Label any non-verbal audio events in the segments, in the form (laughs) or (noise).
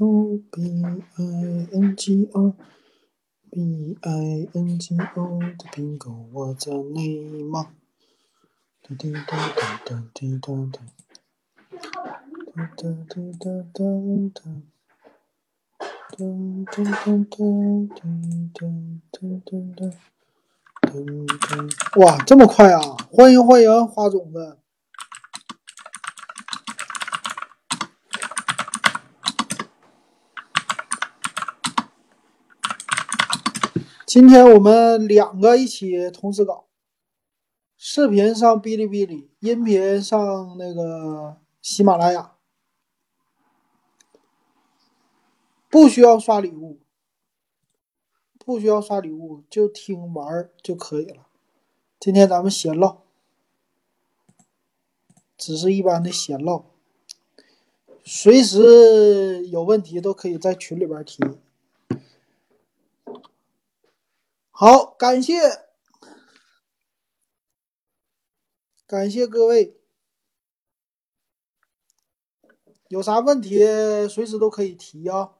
O B I N G O B I N G O 的苹果我在内蒙。哒滴哒哒哒滴哒哒。哒哒哒哒哒哒。哒哒哒哒滴哒哒哒哒。噔噔！哇，这么快啊！欢迎欢迎，花种子。今天我们两个一起同时搞，视频上哔哩哔哩，音频上那个喜马拉雅，不需要刷礼物，不需要刷礼物，就听玩就可以了。今天咱们闲唠，只是一般的闲唠，随时有问题都可以在群里边提。好，感谢感谢各位，有啥问题随时都可以提啊。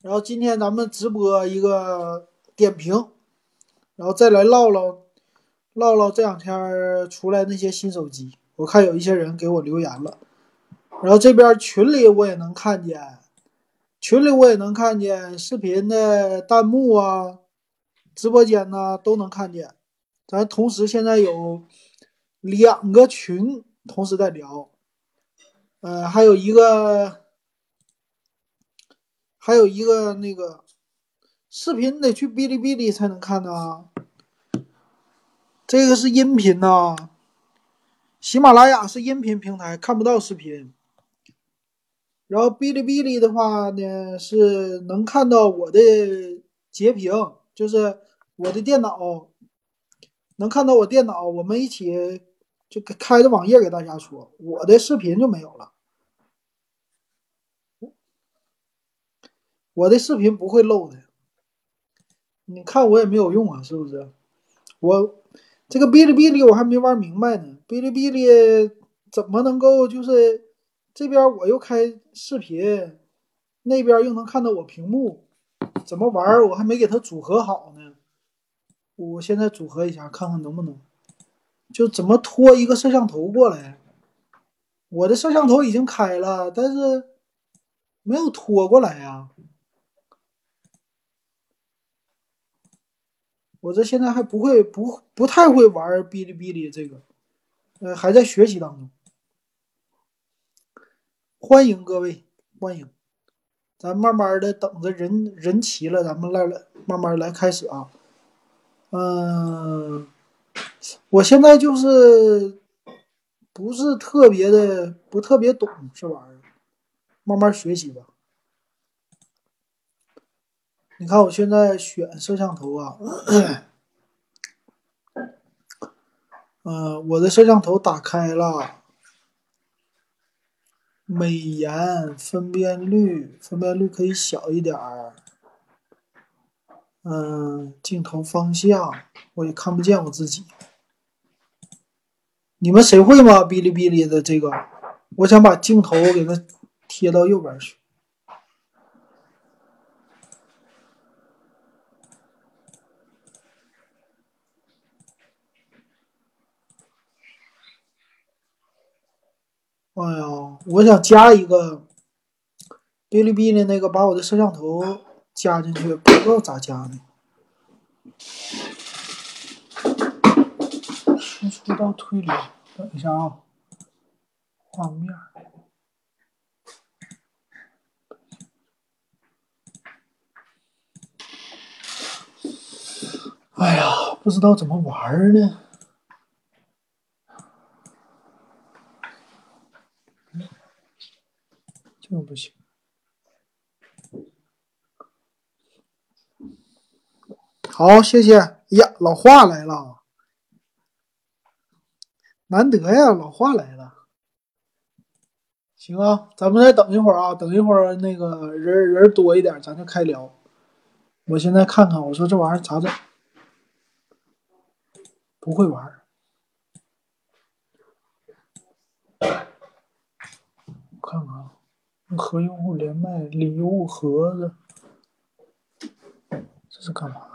然后今天咱们直播一个点评，然后再来唠唠唠唠这两天出来那些新手机。我看有一些人给我留言了，然后这边群里我也能看见，群里我也能看见视频的弹幕啊。直播间呢都能看见，咱同时现在有两个群同时在聊，呃，还有一个还有一个那个视频得去哔哩哔哩才能看呢，这个是音频呐，喜马拉雅是音频平台，看不到视频，然后哔哩哔哩的话呢是能看到我的截屏，就是。我的电脑能看到我电脑，我们一起就开着网页给大家说，我的视频就没有了。我的视频不会漏的，你看我也没有用啊，是不是？我这个哔哩哔哩我还没玩明白呢，哔哩哔哩怎么能够就是这边我又开视频，那边又能看到我屏幕，怎么玩？我还没给它组合好呢。我现在组合一下，看看能不能，就怎么拖一个摄像头过来。我的摄像头已经开了，但是没有拖过来呀。我这现在还不会，不不太会玩哔哩哔哩这个，呃，还在学习当中。欢迎各位，欢迎，咱慢慢的等着人人齐了，咱们来来慢慢来开始啊。嗯，我现在就是不是特别的，不特别懂这玩意儿，慢慢学习吧。你看我现在选摄像头啊，嗯，我的摄像头打开了，美颜分辨率，分辨率可以小一点儿。嗯，镜头方向我也看不见我自己。你们谁会吗？哔哩哔哩的这个，我想把镜头给它贴到右边去。哎呀，我想加一个哔哩哔哩那个，把我的摄像头。加进去不知道咋加呢？输出到推理，等一下啊，画面。哎呀，不知道怎么玩呢，这不行。好，谢谢呀，老华来了，难得呀，老华来了。行啊，咱们再等一会儿啊，等一会儿那个人人多一点，咱就开聊。我现在看看，我说这玩意儿咋整？不会玩。看看啊，和用户连麦礼物盒子，这是干嘛？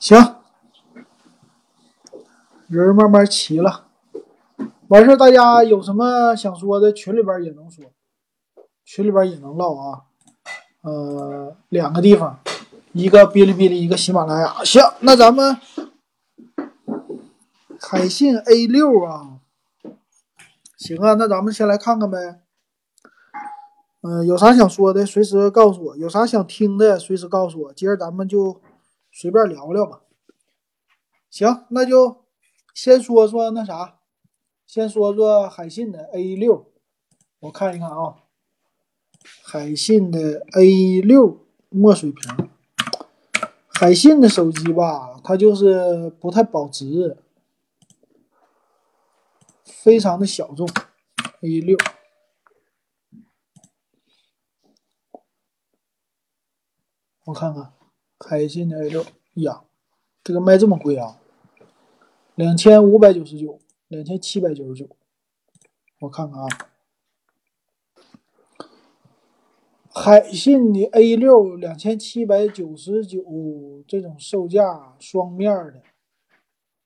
行，人慢慢齐了，完事大家有什么想说的，群里边也能说，群里边也能唠啊。呃，两个地方，一个哔哩哔哩，一个喜马拉雅。行，那咱们海信 A 六啊，行啊，那咱们先来看看呗。嗯，有啥想说的，随时告诉我；有啥想听的，随时告诉我。今儿咱们就随便聊聊吧。行，那就先说说那啥，先说说海信的 A 六，我看一看啊，海信的 A 六墨水屏。海信的手机吧，它就是不太保值，非常的小众。A 六。我看看，海信的 A 六呀，这个卖这么贵啊？两千五百九十九，两千七百九十九。我看看啊，海信的 A 六两千七百九十九，这种售价双面的，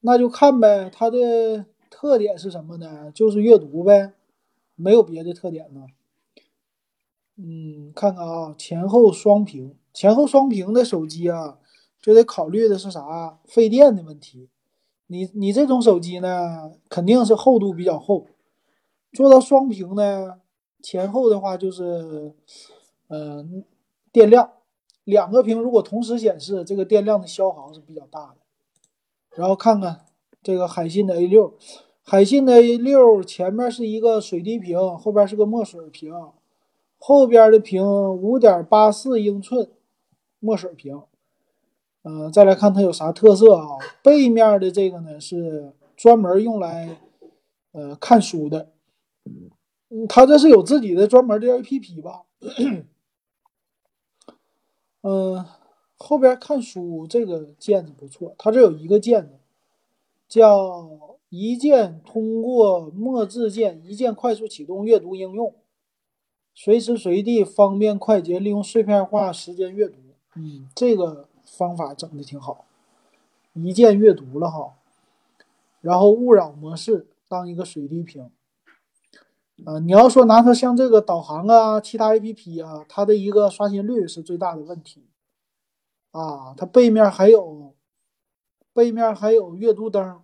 那就看呗。它的特点是什么呢？就是阅读呗，没有别的特点呢。嗯，看看啊，前后双屏。前后双屏的手机啊，就得考虑的是啥？费电的问题。你你这种手机呢，肯定是厚度比较厚。做到双屏呢，前后的话就是，嗯，电量，两个屏如果同时显示，这个电量的消耗是比较大的。然后看看这个海信的 A 六，海信的 A 六前面是一个水滴屏，后边是个墨水屏，后边的屏五点八四英寸。墨水屏，嗯，再来看它有啥特色啊？背面的这个呢是专门用来呃看书的，嗯，它这是有自己的专门的 APP 吧？嗯，后边看书这个键子不错，它这有一个键子叫一键通过墨字键一键快速启动阅读应用，随时随地方便快捷利用碎片化时间阅读。嗯，这个方法整的挺好，一键阅读了哈，然后勿扰模式当一个水滴屏，呃，你要说拿它像这个导航啊，其他 APP 啊，它的一个刷新率是最大的问题，啊，它背面还有背面还有阅读灯，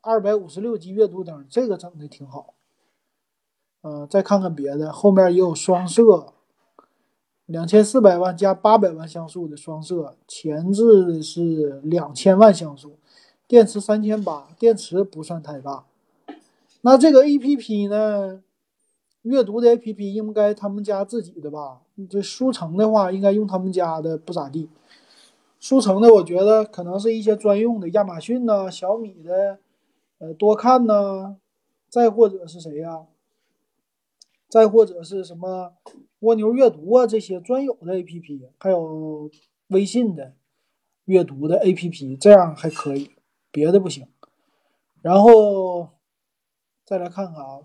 二百五十六级阅读灯，这个整的挺好，嗯，再看看别的，后面也有双摄。两千四百万加八百万像素的双摄，前置是两千万像素，电池三千八，电池不算太大。那这个 A P P 呢？阅读的 A P P 应该他们家自己的吧？这书城的话，应该用他们家的不咋地。书城的，我觉得可能是一些专用的，亚马逊呐、小米的，呃，多看呐，再或者是谁呀？再或者是什么？蜗牛阅读啊，这些专有的 APP，还有微信的阅读的 APP，这样还可以，别的不行。然后再来看看啊，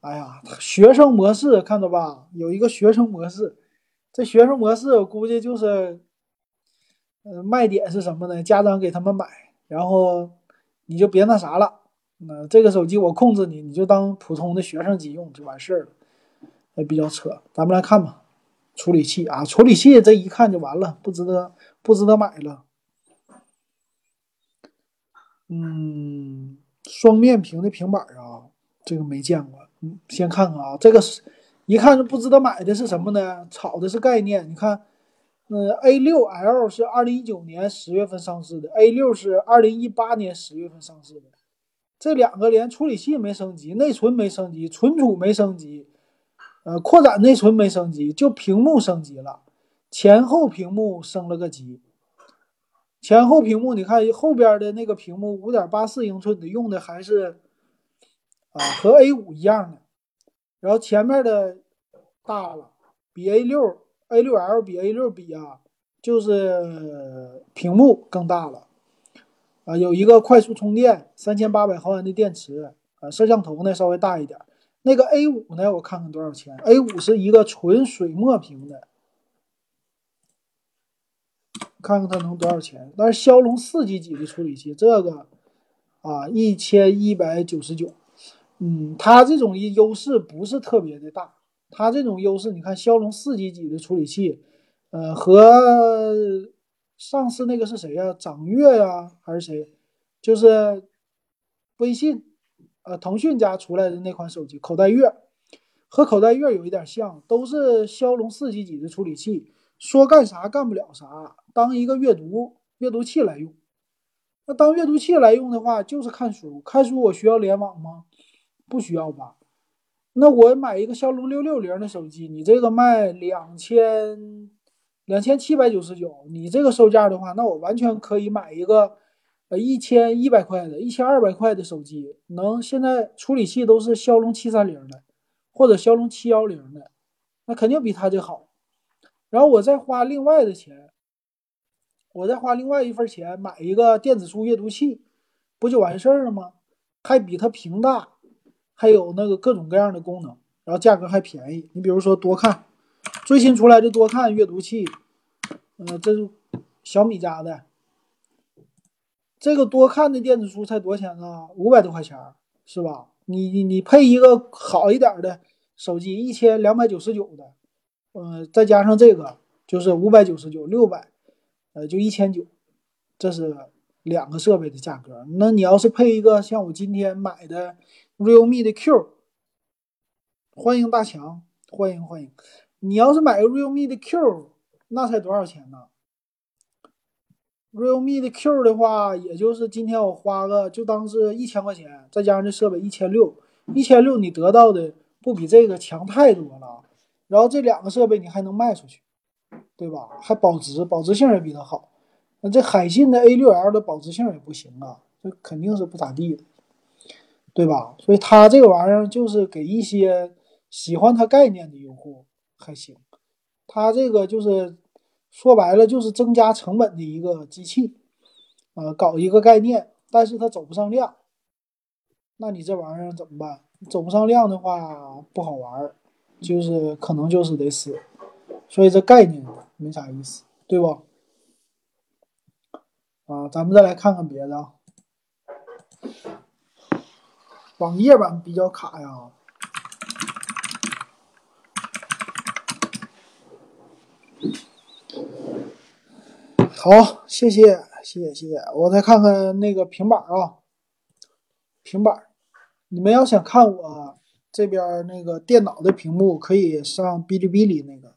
哎呀，学生模式看到吧？有一个学生模式，这学生模式我估计就是，呃，卖点是什么呢？家长给他们买，然后你就别那啥了，那这个手机我控制你，你就当普通的学生机用就完事儿了。也比较扯，咱们来看吧。处理器啊，处理器这一看就完了，不值得，不值得买了。嗯，双面屏的平板啊，这个没见过。嗯，先看看啊，这个是一看就不值得买的是什么呢？炒的是概念。你看，嗯，A6L 是二零一九年十月份上市的，A6 是二零一八年十月份上市的。这两个连处理器没升级，内存没升级，存储没升级。呃，扩展内存没升级，就屏幕升级了，前后屏幕升了个级。前后屏幕，你看后边的那个屏幕，五点八四英寸的，用的还是啊和 A 五一样的。然后前面的大了，比 A 六 A 六 L 比 A 六比啊，就是屏幕更大了。啊，有一个快速充电，三千八百毫安的电池。啊，摄像头呢稍微大一点。那个 A 五呢？我看看多少钱？A 五是一个纯水墨屏的，看看它能多少钱？但是骁龙四 G 几的处理器，这个啊一千一百九十九，嗯，它这种优势不是特别的大。它这种优势，你看骁龙四 G 几的处理器，呃，和上次那个是谁呀？掌阅呀，还是谁？就是微信，呃，腾讯家出来的那款手机口袋月，和口袋月有一点像，都是骁龙四几几的处理器，说干啥干不了啥，当一个阅读阅读器来用。那当阅读器来用的话，就是看书，看书我需要联网吗？不需要吧。那我买一个骁龙六六零的手机，你这个卖两千两千七百九十九，你这个售价的话，那我完全可以买一个呃一千一百块的、一千二百块的手机，能现在处理器都是骁龙七三零的，或者骁龙七幺零的，那肯定比它这好。然后我再花另外的钱，我再花另外一份钱买一个电子书阅读器，不就完事儿了吗？还比它屏大。还有那个各种各样的功能，然后价格还便宜。你比如说多看，最新出来的多看阅读器，嗯，这是小米家的。这个多看的电子书才多少钱呢？五百多块钱，是吧？你你你配一个好一点的手机，一千两百九十九的，嗯，再加上这个就是五百九十九，六百，呃，就一千九，这是两个设备的价格。那你要是配一个像我今天买的。realme 的 Q，欢迎大强，欢迎欢迎。你要是买个 realme 的 Q，那才多少钱呢？realme 的 Q 的话，也就是今天我花个就当是一千块钱，再加上这设备一千六，一千六你得到的不比这个强太多了。然后这两个设备你还能卖出去，对吧？还保值，保值性也比它好。那这海信的 A6L 的保值性也不行啊，这肯定是不咋地的。对吧？所以它这个玩意儿就是给一些喜欢它概念的用户还行。它这个就是说白了就是增加成本的一个机器，呃，搞一个概念，但是它走不上量。那你这玩意儿怎么办？走不上量的话不好玩，就是可能就是得死。所以这概念没啥意思，对不？啊，咱们再来看看别的啊。网页版比较卡呀。好，谢谢，谢谢，谢谢。我再看看那个平板啊，平板。你们要想看我这边那个电脑的屏幕，可以上哔哩哔哩那个。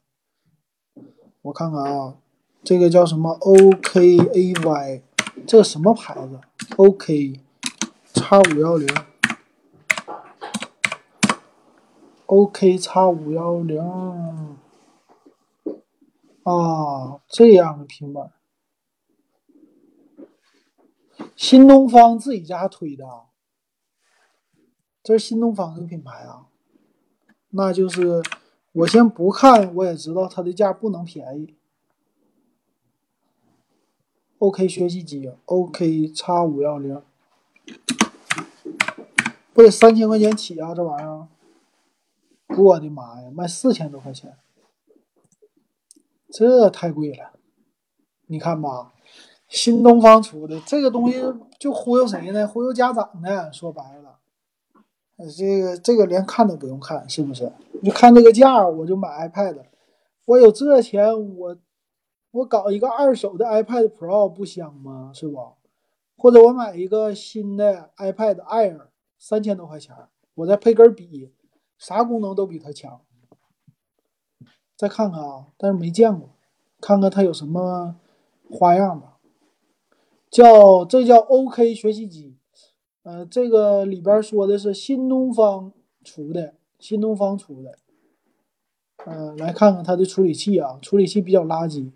我看看啊，这个叫什么？OKAY，这什么牌子？OK，叉五幺零。OK 叉五幺零啊，这样的平板，新东方自己家推的，这是新东方的品牌啊，那就是我先不看，我也知道它的价不能便宜。OK 学习机，OK 叉五幺零，不得三千块钱起啊，这玩意儿。我的妈呀，卖四千多块钱，这太贵了！你看吧，新东方出的这个东西就忽悠谁呢？忽悠家长呢？说白了，这个这个连看都不用看，是不是？你看这个价，我就买 iPad。我有这钱，我我搞一个二手的 iPad Pro 不香吗？是不？或者我买一个新的 iPad Air，三千多块钱，我再配根笔。啥功能都比它强，再看看啊，但是没见过，看看它有什么花样吧。叫这叫 OK 学习机，呃，这个里边说的是新东方出的，新东方出的。嗯，来看看它的处理器啊，处理器比较垃圾。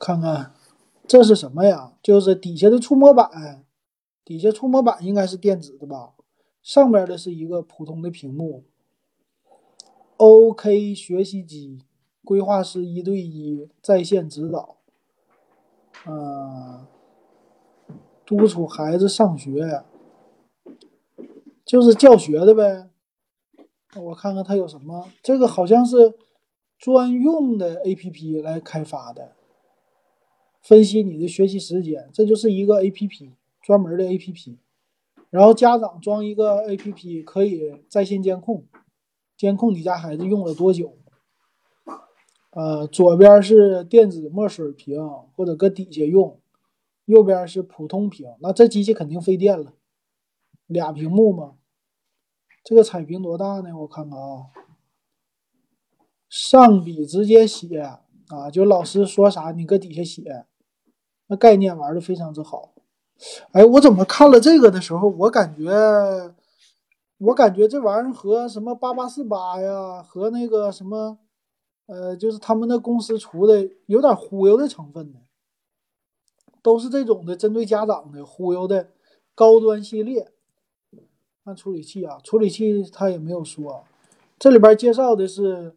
看看这是什么呀？就是底下的触摸板，底下触摸板应该是电子的吧？上边的是一个普通的屏幕，OK 学习机，规划师一对一在线指导，啊，督促孩子上学，就是教学的呗。我看看它有什么，这个好像是专用的 APP 来开发的，分析你的学习时间，这就是一个 APP 专门的 APP。然后家长装一个 APP，可以在线监控，监控你家孩子用了多久。呃，左边是电子墨水屏或者搁底下用，右边是普通屏。那这机器肯定费电了，俩屏幕嘛。这个彩屏多大呢？我看看啊，上笔直接写啊，就老师说啥你搁底下写，那概念玩的非常之好。哎，我怎么看了这个的时候，我感觉，我感觉这玩意儿和什么八八四八呀，和那个什么，呃，就是他们那公司出的有点忽悠的成分呢，都是这种的针对家长的忽悠的高端系列。看处理器啊，处理器他也没有说，这里边介绍的是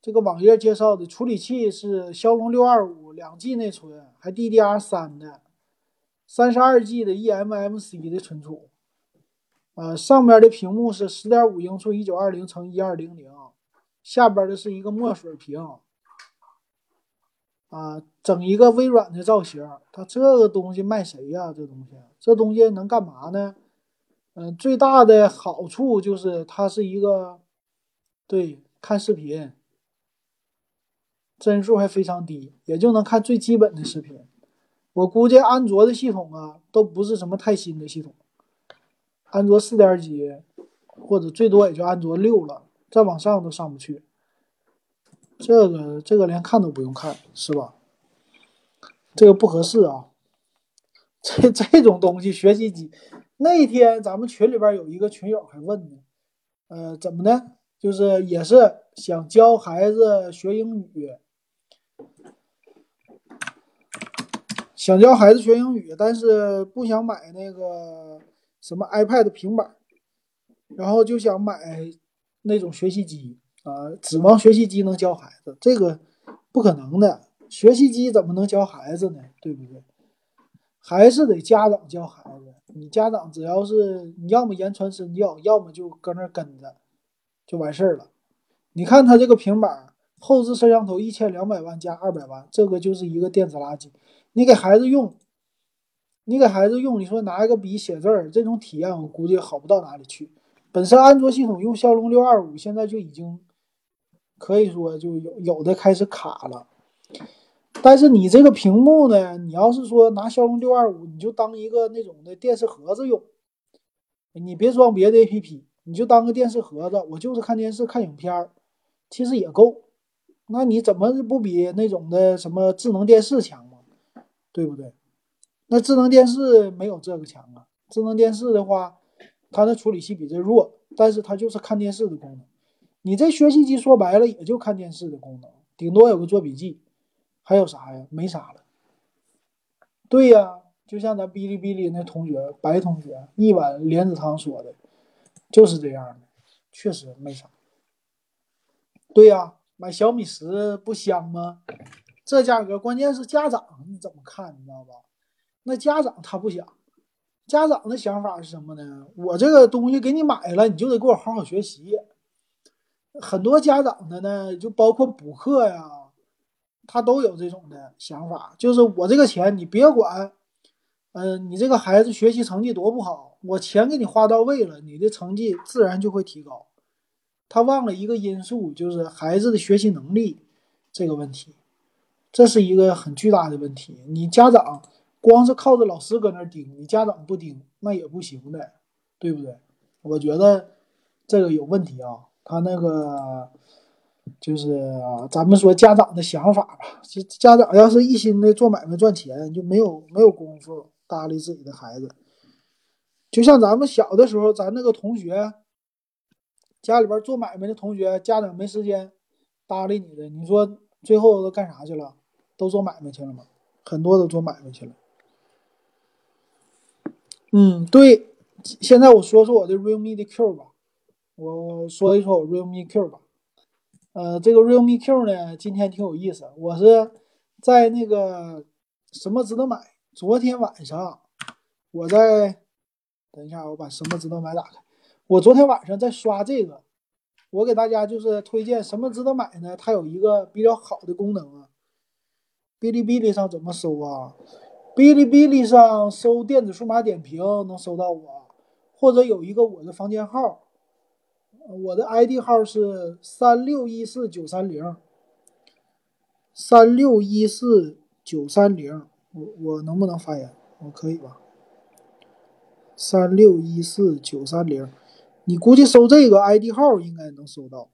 这个网页介绍的处理器是骁龙六二五两 G 内存，还 DDR 三的。三十二 G 的 eMMC 的存储，呃，上面的屏幕是十点五英寸一九二零乘一二零零，下边的是一个墨水屏，啊，整一个微软的造型。它这个东西卖谁呀？这东西，这东西能干嘛呢？嗯，最大的好处就是它是一个，对，看视频，帧数还非常低，也就能看最基本的视频。我估计安卓的系统啊，都不是什么太新的系统，安卓四点几，或者最多也就安卓六了，再往上都上不去。这个这个连看都不用看，是吧？这个不合适啊。这这种东西学习机，那天咱们群里边有一个群友还问呢，呃，怎么呢？就是也是想教孩子学英语。想教孩子学英语，但是不想买那个什么 iPad 平板，然后就想买那种学习机啊，指望学习机能教孩子，这个不可能的。学习机怎么能教孩子呢？对不对？还是得家长教孩子。你家长只要是你要么言传身教，要么就搁那跟着，就完事儿了。你看他这个平板，后置摄像头一千两百万加二百万，这个就是一个电子垃圾。你给孩子用，你给孩子用，你说拿一个笔写字儿，这种体验我估计好不到哪里去。本身安卓系统用骁龙六二五，现在就已经可以说就有有的开始卡了。但是你这个屏幕呢，你要是说拿骁龙六二五，你就当一个那种的电视盒子用，你别装别的 APP，你就当个电视盒子，我就是看电视看影片儿，其实也够。那你怎么不比那种的什么智能电视强吗？对不对？那智能电视没有这个强啊。智能电视的话，它的处理器比这弱，但是它就是看电视的功能。你这学习机说白了也就看电视的功能，顶多有个做笔记，还有啥呀？没啥了。对呀，就像咱哔哩哔哩那同学白同学一碗莲子汤说的，就是这样的，确实没啥。对呀，买小米十不香吗？这价格，关键是家长你怎么看？你知道吧？那家长他不想，家长的想法是什么呢？我这个东西给你买了，你就得给我好好学习。很多家长的呢，就包括补课呀，他都有这种的想法，就是我这个钱你别管，嗯，你这个孩子学习成绩多不好，我钱给你花到位了，你的成绩自然就会提高。他忘了一个因素，就是孩子的学习能力这个问题。这是一个很巨大的问题。你家长光是靠着老师搁那盯，你家长不盯那也不行的，对不对？我觉得这个有问题啊。他那个就是咱们说家长的想法吧。就家长要是一心的做买卖赚钱，就没有没有功夫搭理自己的孩子。就像咱们小的时候，咱那个同学家里边做买卖的同学，家长没时间搭理你的，你说最后都干啥去了？都做买卖去了吗？很多都做买卖去了。嗯，对。现在我说说我的 Realme 的 Q 吧，我说一说我 Realme Q 吧。呃，这个 Realme Q 呢，今天挺有意思。我是在那个什么值得买？昨天晚上我在，等一下，我把什么值得买打开。我昨天晚上在刷这个，我给大家就是推荐什么值得买呢？它有一个比较好的功能啊。哔哩哔哩上怎么搜啊？哔哩哔哩上搜电子数码点评能搜到我，或者有一个我的房间号，我的 ID 号是三六一四九三零，三六一四九三零。我我能不能发言？我可以吧？三六一四九三零，你估计搜这个 ID 号应该能搜到。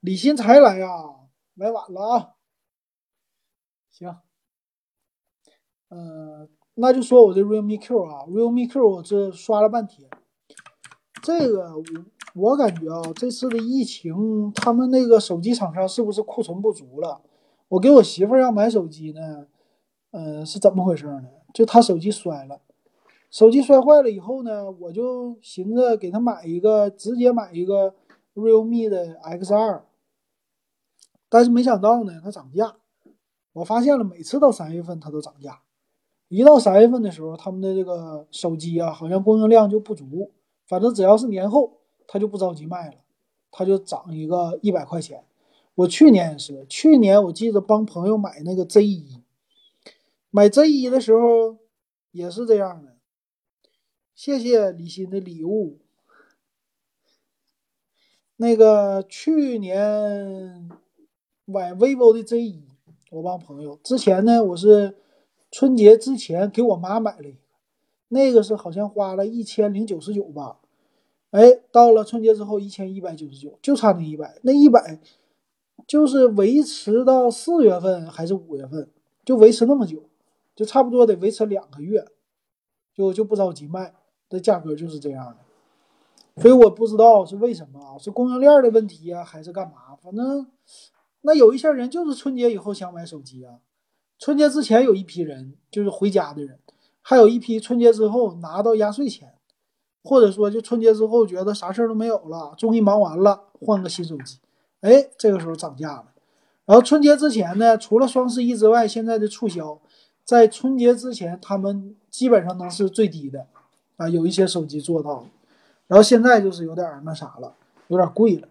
李新才来呀，来晚了啊。行，嗯，那就说我这 Realme Q 啊，Realme Q 我这刷了半天，这个我我感觉啊，这次的疫情，他们那个手机厂商是不是库存不足了？我给我媳妇儿要买手机呢，嗯，是怎么回事呢？就她手机摔了，手机摔坏了以后呢，我就寻思给她买一个，直接买一个 realme 的 X 二，但是没想到呢，它涨价。我发现了，每次到三月份它都涨价，一到三月份的时候，他们的这个手机啊，好像供应量就不足。反正只要是年后，它就不着急卖了，它就涨一个一百块钱。我去年也是，去年我记得帮朋友买那个 Z 一，买 Z 一的时候也是这样的。谢谢李欣的礼物。那个去年买 vivo 的 Z 一，我帮朋友。之前呢，我是春节之前给我妈买了一个，那个是好像花了一千零九十九吧。哎，到了春节之后一千一百九十九，就差那一百，那一百。就是维持到四月份还是五月份，就维持那么久，就差不多得维持两个月，就就不着急卖，这价格就是这样的。所以我不知道是为什么啊，是供应链的问题呀，还是干嘛？反正那有一些人就是春节以后想买手机啊，春节之前有一批人就是回家的人，还有一批春节之后拿到压岁钱，或者说就春节之后觉得啥事儿都没有了，终于忙完了，换个新手机。哎，这个时候涨价了。然后春节之前呢，除了双十一之外，现在的促销，在春节之前他们基本上能是最低的啊。有一些手机做到了，然后现在就是有点那啥了，有点贵了。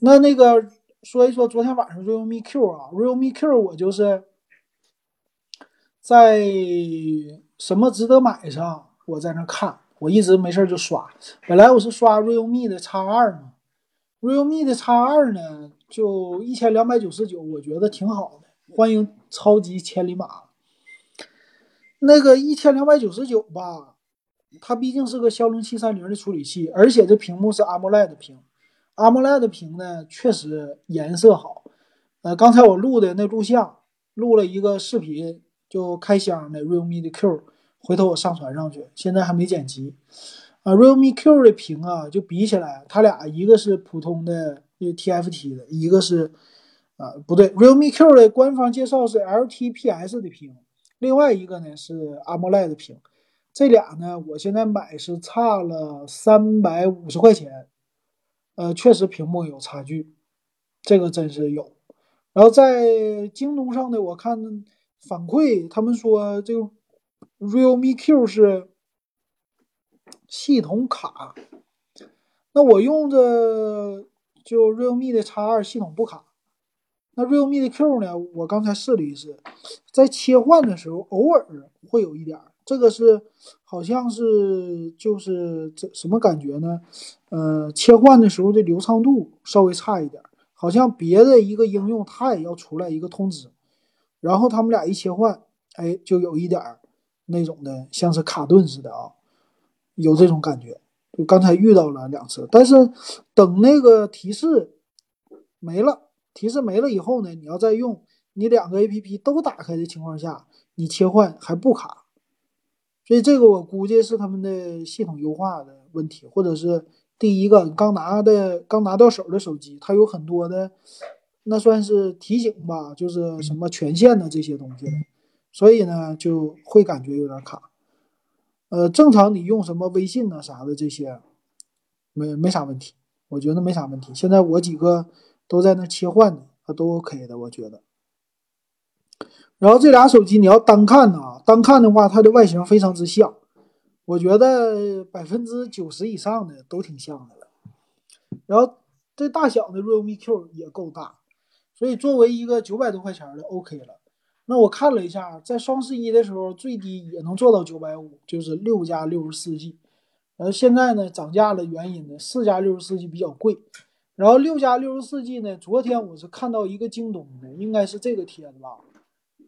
那那个说一说昨天晚上 Realme Q 啊，Realme Q 我就是在什么值得买上，我在那看，我一直没事就刷。本来我是刷 Realme 的 X 二嘛。realme 的 X 二呢，就一千两百九十九，我觉得挺好的。欢迎超级千里马。那个一千两百九十九吧，它毕竟是个骁龙七三零的处理器，而且这屏幕是 AMOLED 屏。AMOLED 屏呢，确实颜色好。呃，刚才我录的那录像，录了一个视频，就开箱的 realme 的 Q，回头我上传上去，现在还没剪辑。啊，realme Q 的屏啊，就比起来，它俩一个是普通的 TFT 的，一个是啊不对，realme Q 的官方介绍是 LTPS 的屏，另外一个呢是 AMOLED 屏，这俩呢，我现在买是差了三百五十块钱，呃，确实屏幕有差距，这个真是有。然后在京东上的我看反馈，他们说这个 realme Q 是。系统卡，那我用着就 realme 的 X 二系统不卡，那 realme 的 Q 呢？我刚才试了一试，在切换的时候偶尔会有一点，这个是好像是就是这什么感觉呢？呃，切换的时候的流畅度稍微差一点，好像别的一个应用它也要出来一个通知，然后他们俩一切换，哎，就有一点那种的像是卡顿似的啊。有这种感觉，就刚才遇到了两次，但是等那个提示没了，提示没了以后呢，你要再用你两个 A P P 都打开的情况下，你切换还不卡，所以这个我估计是他们的系统优化的问题，或者是第一个刚拿的刚拿到手的手机，它有很多的那算是提醒吧，就是什么权限的这些东西，所以呢就会感觉有点卡。呃，正常你用什么微信呢啥的这些，没没啥问题，我觉得没啥问题。现在我几个都在那切换呢，它都 OK 的，我觉得。然后这俩手机你要单看呢，单看的话，它的外形非常之像。我觉得百分之九十以上的都挺像的了。然后这大小的 realme Q 也够大，所以作为一个九百多块钱的 OK 了。那我看了一下，在双十一的时候最低也能做到九百五，就是六加六十四 G。然后现在呢涨价的原因呢，四加六十四 G 比较贵，然后六加六十四 G 呢，昨天我是看到一个京东的，应该是这个帖子吧，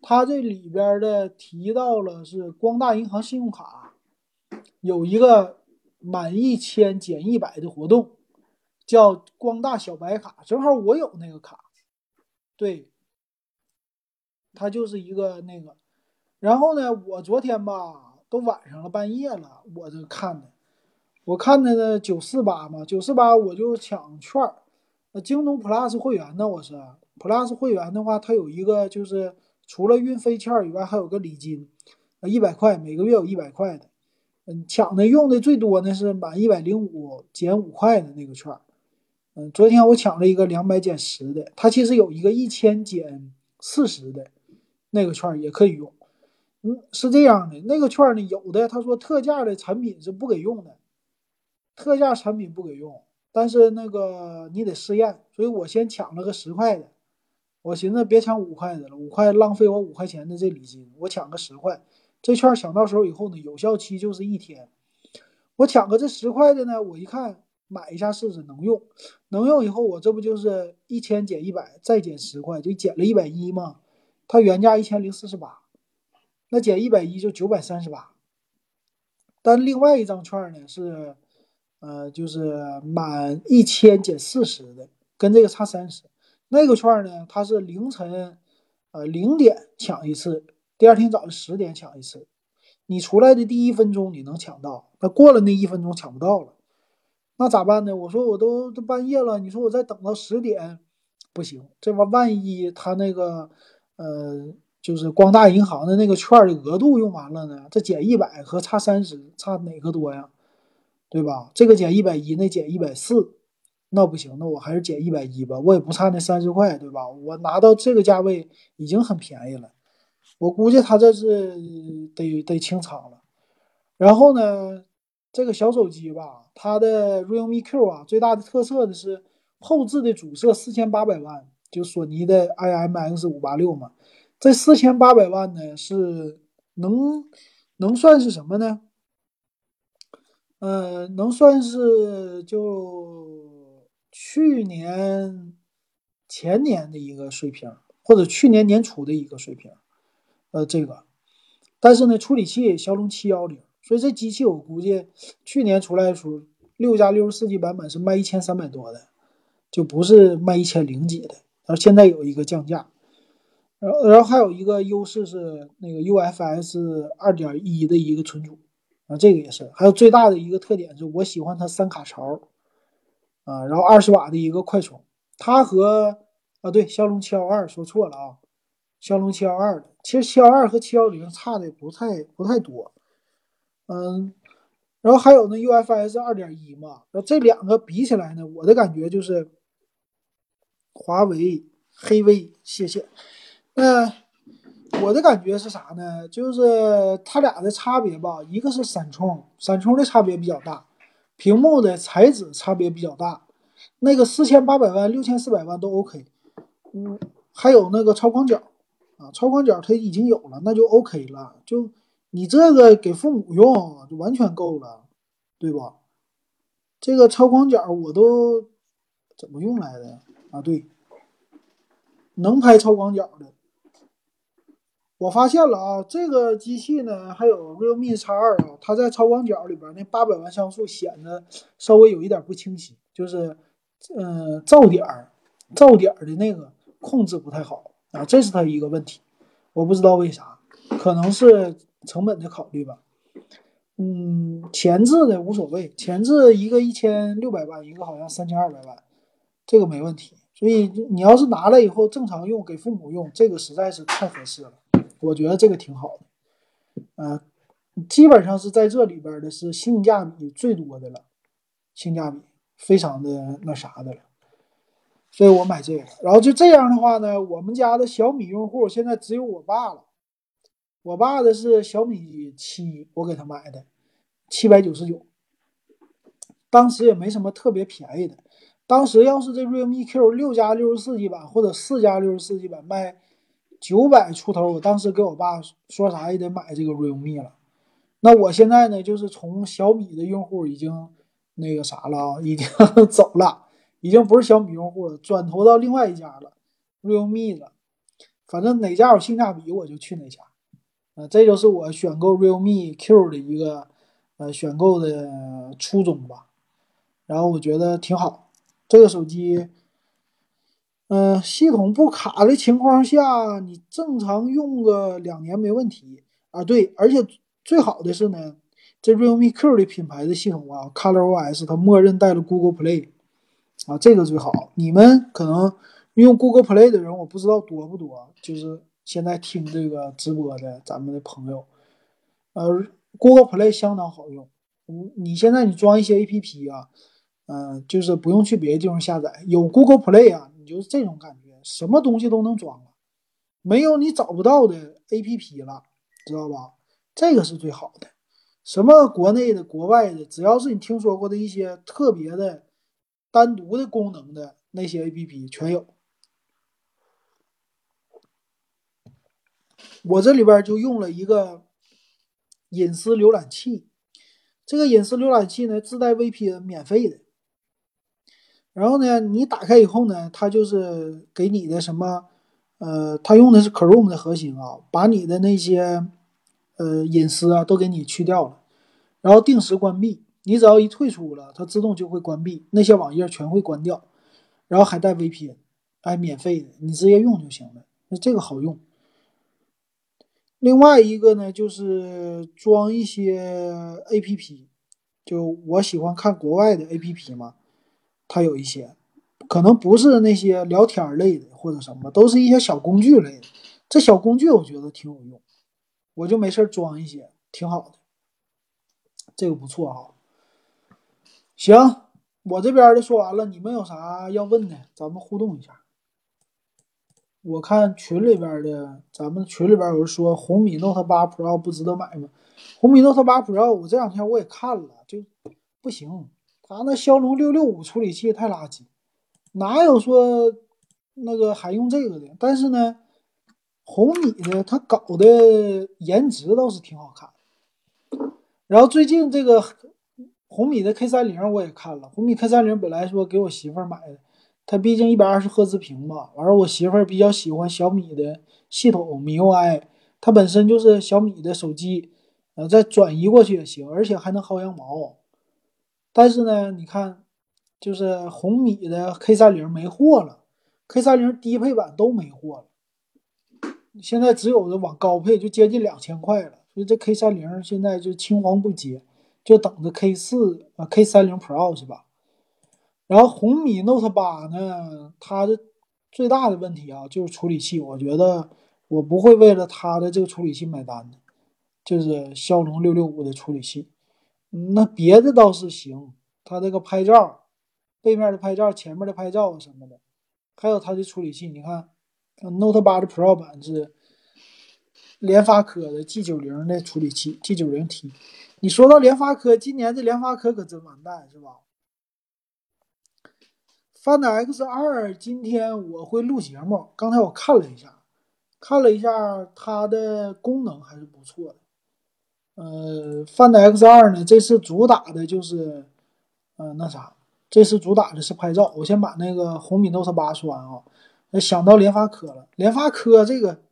它这里边的提到了是光大银行信用卡有一个满一千减一百的活动，叫光大小白卡，正好我有那个卡，对。它就是一个那个，然后呢，我昨天吧都晚上了，半夜了，我这看的，我看的呢九四八嘛，九四八我就抢券儿，那京东 Plus 会员呢，我是 Plus 会员的话，它有一个就是除了运费券以外，还有个礼金，呃一百块，每个月有一百块的，嗯，抢的用的最多呢是满一百零五减五块的那个券，嗯，昨天我抢了一个两百减十的，它其实有一个一千减四十的。那个券也可以用，嗯，是这样的，那个券呢，有的他说特价的产品是不给用的，特价产品不给用，但是那个你得试验，所以我先抢了个十块的，我寻思别抢五块的了，五块浪费我五块钱的这礼金，我抢个十块，这券抢到手以后呢，有效期就是一天，我抢个这十块的呢，我一看买一下试试能用，能用以后我这不就是一千减一百再减十块，就减了一百一吗？它原价一千零四十八，那减一百一就九百三十八。但另外一张券呢是，呃，就是满一千减四十的，跟这个差三十。那个券呢，它是凌晨，呃零点抢一次，第二天早上十点抢一次。你出来的第一分钟你能抢到，那过了那一分钟抢不到了，那咋办呢？我说我都都半夜了，你说我再等到十点，不行，这玩万一他那个。呃，就是光大银行的那个券的额度用完了呢，这减一百和差三十，差哪个多呀？对吧？这个减一百一，那减一百四，那不行，那我还是减一百一吧，我也不差那三十块，对吧？我拿到这个价位已经很便宜了，我估计他这是得得清仓了。然后呢，这个小手机吧，它的 realme Q 啊，最大的特色的是后置的主摄四千八百万。就索尼的 IMX 五八六嘛，这四千八百万呢是能能算是什么呢？呃，能算是就去年前年的一个水平，或者去年年初的一个水平。呃，这个，但是呢，处理器骁龙七幺零，所以这机器我估计去年出来的时候，六加六十四 G 版本是卖一千三百多的，就不是卖一千零几的。然后现在有一个降价，然后然后还有一个优势是那个 UFS 二点一的一个存储，啊，这个也是。还有最大的一个特点是我喜欢它三卡槽，啊，然后二十瓦的一个快充。它和啊对骁龙七幺二说错了啊，骁龙七幺二的，其实七幺二和七幺零差的不太不太多，嗯，然后还有那 UFS 二点一嘛，然后这两个比起来呢，我的感觉就是。华为黑威，谢谢。那我的感觉是啥呢？就是它俩的差别吧，一个是闪充，闪充的差别比较大，屏幕的材质差别比较大。那个四千八百万、六千四百万都 OK。嗯，还有那个超广角啊，超广角它已经有了，那就 OK 了。就你这个给父母用就完全够了，对吧？这个超广角我都怎么用来的？啊，对，能拍超广角的。我发现了啊，这个机器呢，还有 realme X 二啊，它在超广角里边那八百万像素显得稍微有一点不清晰，就是，嗯，噪点儿，噪点儿的那个控制不太好啊，这是它一个问题。我不知道为啥，可能是成本的考虑吧。嗯，前置的无所谓，前置一个一千六百万，一个好像三千二百万，这个没问题。所以你要是拿了以后正常用，给父母用，这个实在是太合适了。我觉得这个挺好的，嗯，基本上是在这里边的是性价比最多的了，性价比非常的那啥的了。所以我买这个，然后就这样的话呢，我们家的小米用户现在只有我爸了。我爸的是小米七，我给他买的，七百九十九。当时也没什么特别便宜的。当时要是这 realme Q 六加六十四 G 版或者四加六十四 G 版卖九百出头，我当时给我爸说啥也得买这个 realme 了。那我现在呢，就是从小米的用户已经那个啥了啊，已经 (laughs) 走了，已经不是小米用户了，转投到另外一家了，realme 了。反正哪家有性价比，我就去哪家。呃，这就是我选购 realme Q 的一个呃选购的初衷吧。然后我觉得挺好，这个手机，嗯，系统不卡的情况下，你正常用个两年没问题啊。对，而且最好的是呢，这 realme Q 的品牌的系统啊，ColorOS 它默认带了 Google Play 啊，这个最好。你们可能用 Google Play 的人，我不知道多不多，就是现在听这个直播的咱们的朋友，呃，Google Play 相当好用。你现在你装一些 APP 啊。嗯，就是不用去别的地方下载，有 Google Play 啊，你就是这种感觉，什么东西都能装了，没有你找不到的 APP 了，知道吧？这个是最好的，什么国内的、国外的，只要是你听说过的一些特别的、单独的功能的那些 APP 全有。我这里边就用了一个隐私浏览器，这个隐私浏览器呢自带 VPN，免费的。然后呢，你打开以后呢，它就是给你的什么，呃，它用的是 Chrome 的核心啊，把你的那些，呃，隐私啊都给你去掉了，然后定时关闭，你只要一退出了，它自动就会关闭，那些网页全会关掉，然后还带 VPN，哎，免费的，你直接用就行了，那这个好用。另外一个呢，就是装一些 APP，就我喜欢看国外的 APP 嘛。它有一些，可能不是那些聊天类的或者什么，都是一些小工具类的。这小工具我觉得挺有用，我就没事装一些，挺好的。这个不错哈。行，我这边的说完了，你们有啥要问的，咱们互动一下。我看群里边的，咱们群里边有人说红米 Note 八 Pro 不值得买吗？红米 Note 八 Pro 我这两天我也看了，就不行。它那骁龙六六五处理器太垃圾，哪有说那个还用这个的？但是呢，红米的它搞的颜值倒是挺好看。然后最近这个红米的 K 三零我也看了，红米 K 三零本来说给我媳妇儿买的，它毕竟一百二十赫兹屏嘛。完了，我媳妇儿比较喜欢小米的系统 MIUI，它本身就是小米的手机，呃，再转移过去也行，而且还能薅羊毛。但是呢，你看，就是红米的 K 三零没货了，K 三零低配版都没货了，现在只有的往高配就接近两千块了，所以这 K 三零现在就青黄不接，就等着 K 四啊 K 三零 Pro 是吧？然后红米 Note 八呢，它的最大的问题啊就是处理器，我觉得我不会为了它的这个处理器买单的，就是骁龙六六五的处理器。那别的倒是行，它这个拍照，背面的拍照，前面的拍照什么的，还有它的处理器，你看，Note 八的 Pro 版是联发科的 G 九零的处理器，G 九零 T。你说到联发科，今年这联发科可真完蛋，是吧？Find X 二今天我会录节目，刚才我看了一下，看了一下它的功能还是不错的。呃，Find X2 呢，这次主打的就是，呃，那啥，这次主打的是拍照。我先把那个红米 Note 8说完啊。想到联发科了，联发科这个，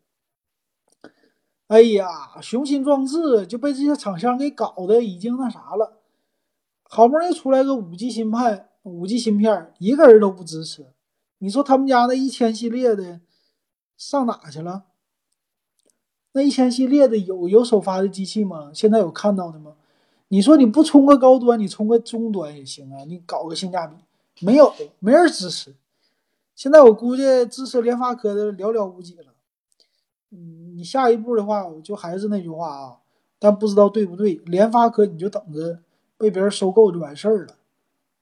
哎呀，雄心壮志就被这些厂商给搞得已经那啥了。好不容易出来个五 G 芯片，五 G 芯片一个人都不支持。你说他们家那一千系列的上哪去了？那一千系列的有有首发的机器吗？现在有看到的吗？你说你不冲个高端，你冲个中端也行啊，你搞个性价比，没有，没人支持。现在我估计支持联发科的寥寥无几了。嗯，你下一步的话，我就还是那句话啊，但不知道对不对。联发科你就等着被别人收购就完事儿了。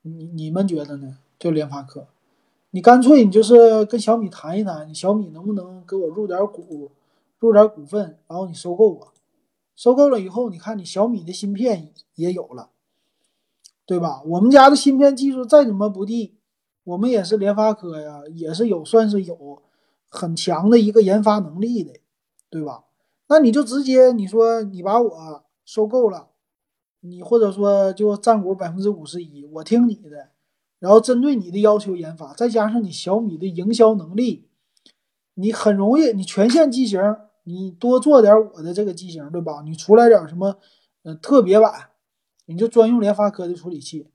你你们觉得呢？就联发科，你干脆你就是跟小米谈一谈，你小米能不能给我入点股？入点股份，然后你收购我，收购了以后，你看你小米的芯片也有了，对吧？我们家的芯片技术再怎么不地，我们也是联发科呀，也是有算是有很强的一个研发能力的，对吧？那你就直接你说你把我收购了，你或者说就占股百分之五十一，我听你的，然后针对你的要求研发，再加上你小米的营销能力，你很容易你全线机型。你多做点我的这个机型，对吧？你出来点什么，呃，特别版，你就专用联发科的处理器，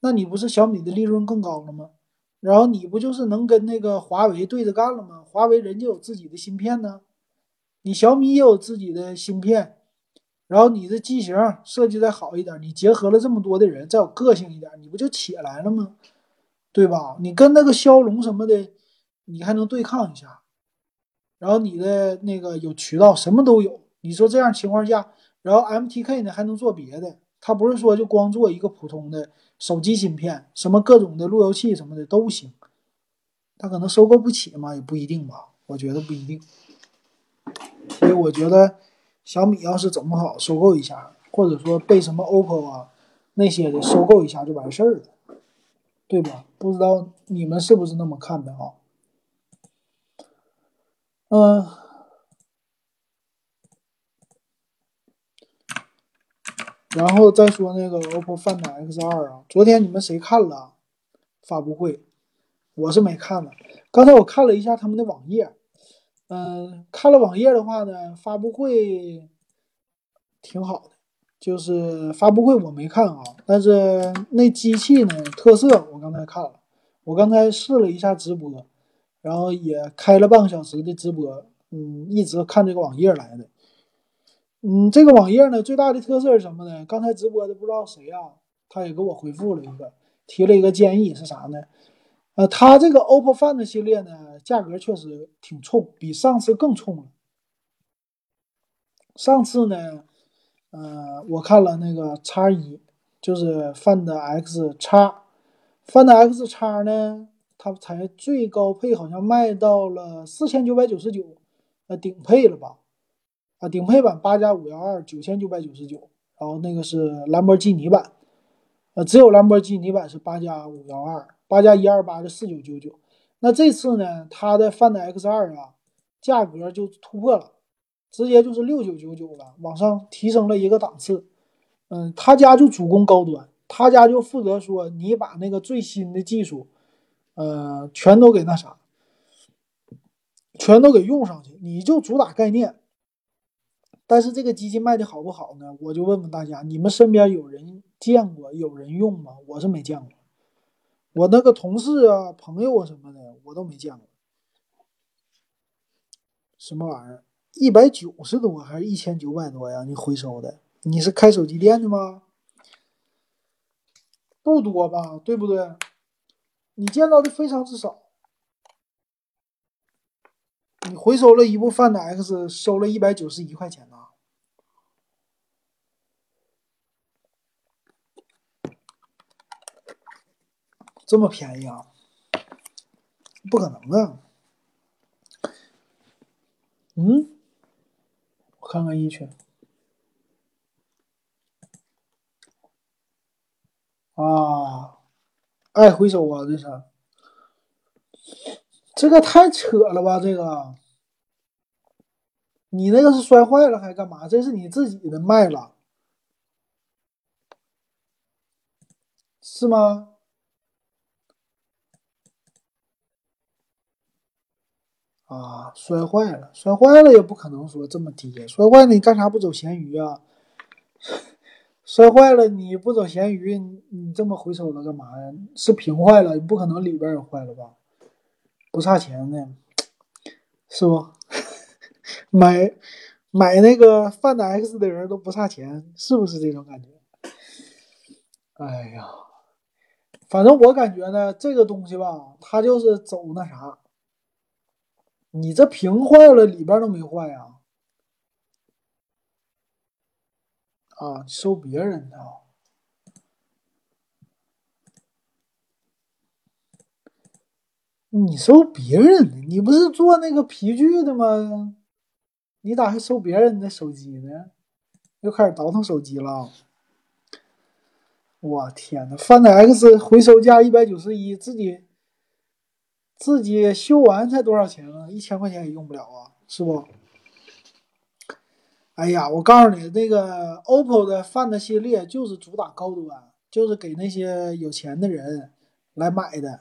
那你不是小米的利润更高了吗？然后你不就是能跟那个华为对着干了吗？华为人家有自己的芯片呢，你小米也有自己的芯片，然后你的机型设计再好一点，你结合了这么多的人，再有个性一点，你不就起来了吗？对吧？你跟那个骁龙什么的，你还能对抗一下。然后你的那个有渠道，什么都有。你说这样情况下，然后 MTK 呢还能做别的，它不是说就光做一个普通的手机芯片，什么各种的路由器什么的都行。它可能收购不起嘛，也不一定吧，我觉得不一定。所以我觉得小米要是整不好，收购一下，或者说被什么 OPPO 啊那些的收购一下就完事儿了，对吧？不知道你们是不是那么看的啊？嗯，然后再说那个 OPPO Find X2 啊，昨天你们谁看了发布会？我是没看的。刚才我看了一下他们的网页，嗯，看了网页的话呢，发布会挺好的。就是发布会我没看啊，但是那机器呢，特色我刚才看了，我刚才试了一下直播。然后也开了半个小时的直播，嗯，一直看这个网页来的。嗯，这个网页呢，最大的特色是什么呢？刚才直播的不知道谁啊，他也给我回复了一个，提了一个建议是啥呢？呃，他这个 OPPO Find 系列呢，价格确实挺冲，比上次更冲了。上次呢，呃，我看了那个叉一，就是 Find X 叉，Find X 叉呢。它才最高配好像卖到了四千九百九十九，呃，顶配了吧？啊，顶配版八加五幺二九千九百九十九，然后那个是兰博基尼版，呃，只有兰博基尼版是八加五幺二，八加一二八是四九九九。那这次呢，它的 Find X 二啊，价格就突破了，直接就是六九九九了，往上提升了一个档次。嗯，他家就主攻高端，他家就负责说你把那个最新的技术。呃，全都给那啥，全都给用上去，你就主打概念。但是这个机器卖的好不好呢？我就问问大家，你们身边有人见过，有人用吗？我是没见过，我那个同事啊、朋友啊什么的，我都没见过。什么玩意儿？一百九十多还是一千九百多呀？你回收的？你是开手机店的吗？不多吧，对不对？你见到的非常之少，你回收了一部 Find X，收了一百九十一块钱呢，这么便宜啊？不可能啊！嗯，我看看一圈啊。爱回收啊，这是，这个太扯了吧？这个，你那个是摔坏了还是干嘛？这是你自己的卖了，是吗？啊，摔坏了，摔坏了也不可能说这么低，摔坏了你干啥不走闲鱼啊？摔坏了你不走闲鱼，你这么回收了干嘛呀？是屏坏了，不可能里边也坏了吧？不差钱呢，是不？(laughs) 买买那个 Find X 的人都不差钱，是不是这种感觉？哎呀，反正我感觉呢，这个东西吧，它就是走那啥，你这屏坏了，里边都没坏呀。啊，啊收别人的，你收别人的，你不是做那个皮具的吗？你咋还收别人的手机呢？又开始倒腾手机了。我天呐，Find X 回收价一百九十一，自己自己修完才多少钱啊？一千块钱也用不了啊，是不？哎呀，我告诉你，那个 OPPO 的 Find 系列就是主打高端，就是给那些有钱的人来买的。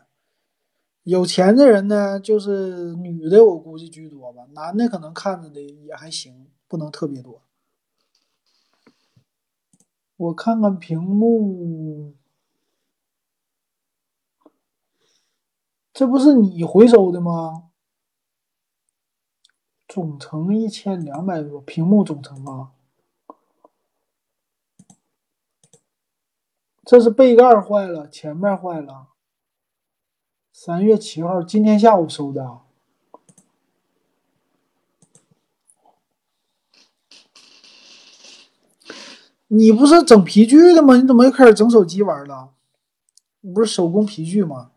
有钱的人呢，就是女的，我估计居多吧，男的可能看着的也还行，不能特别多。我看看屏幕，这不是你回收的吗？总成一千两百多，屏幕总成啊，这是背盖坏了，前面坏了。三月七号，今天下午收的。你不是整皮具的吗？你怎么又开始整手机玩了？你不是手工皮具吗？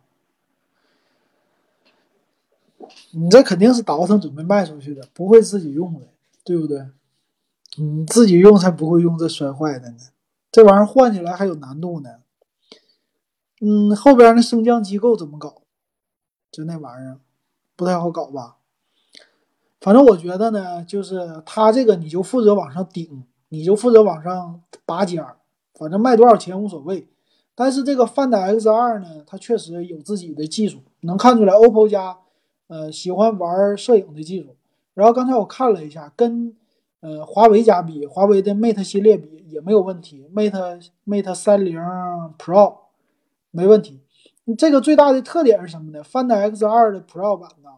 你这肯定是倒腾准备卖出去的，不会自己用的，对不对？你自己用才不会用这摔坏的呢。这玩意儿换起来还有难度呢。嗯，后边那升降机构怎么搞？就那玩意儿不太好搞吧？反正我觉得呢，就是它这个你就负责往上顶。你就负责往上拔尖儿，反正卖多少钱无所谓。但是这个 Find X2 呢，它确实有自己的技术，能看出来 OPPO 家呃喜欢玩摄影的技术。然后刚才我看了一下，跟呃华为家比，华为的 Mate 系列比也没有问题，Mate Mate 三零 Pro 没问题。这个最大的特点是什么呢？Find X2 的 Pro 版呢，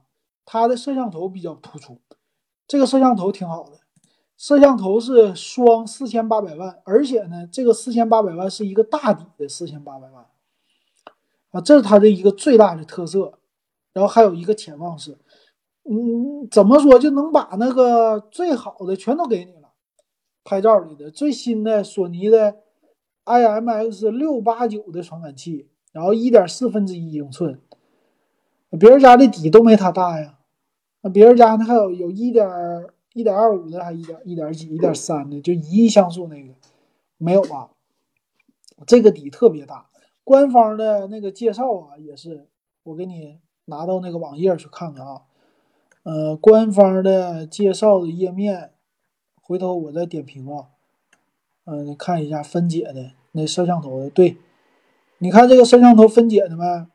它的摄像头比较突出，这个摄像头挺好的。摄像头是双四千八百万，而且呢，这个四千八百万是一个大底的四千八百万啊，这是它的一个最大的特色。然后还有一个潜望式，嗯，怎么说就能把那个最好的全都给你了。拍照里的最新的索尼的 IMX 六八九的传感器，然后一点四分之一英寸，别人家的底都没它大呀。那别人家那还有有一点。一点二五的还一点一点几一点三的，就一亿像素那个没有吧？这个底特别大，官方的那个介绍啊也是，我给你拿到那个网页去看看啊。呃，官方的介绍的页面，回头我再点评啊。嗯，你看一下分解的那摄像头的，对，你看这个摄像头分解的没？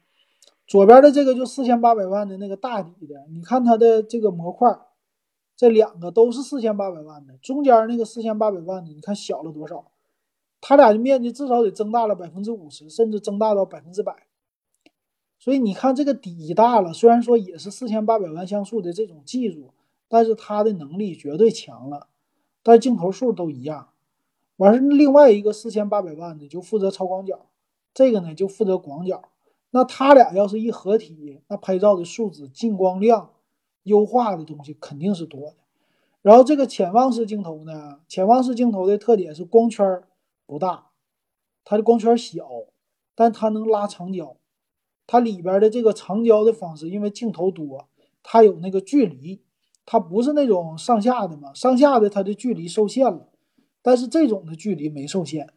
左边的这个就四千八百万的那个大底的，你看它的这个模块。这两个都是四千八百万的，中间那个四千八百万的，你看小了多少？它俩的面积至少得增大了百分之五十，甚至增大到百分之百。所以你看这个底大了，虽然说也是四千八百万像素的这种技术，但是它的能力绝对强了。但镜头数都一样。完事另外一个四千八百万的就负责超广角，这个呢就负责广角。那它俩要是一合体，那拍照的素质、进光量。优化的东西肯定是多的，然后这个潜望式镜头呢，潜望式镜头的特点是光圈不大，它的光圈小，但它能拉长焦，它里边的这个长焦的方式，因为镜头多，它有那个距离，它不是那种上下的嘛，上下的它的距离受限了，但是这种的距离没受限，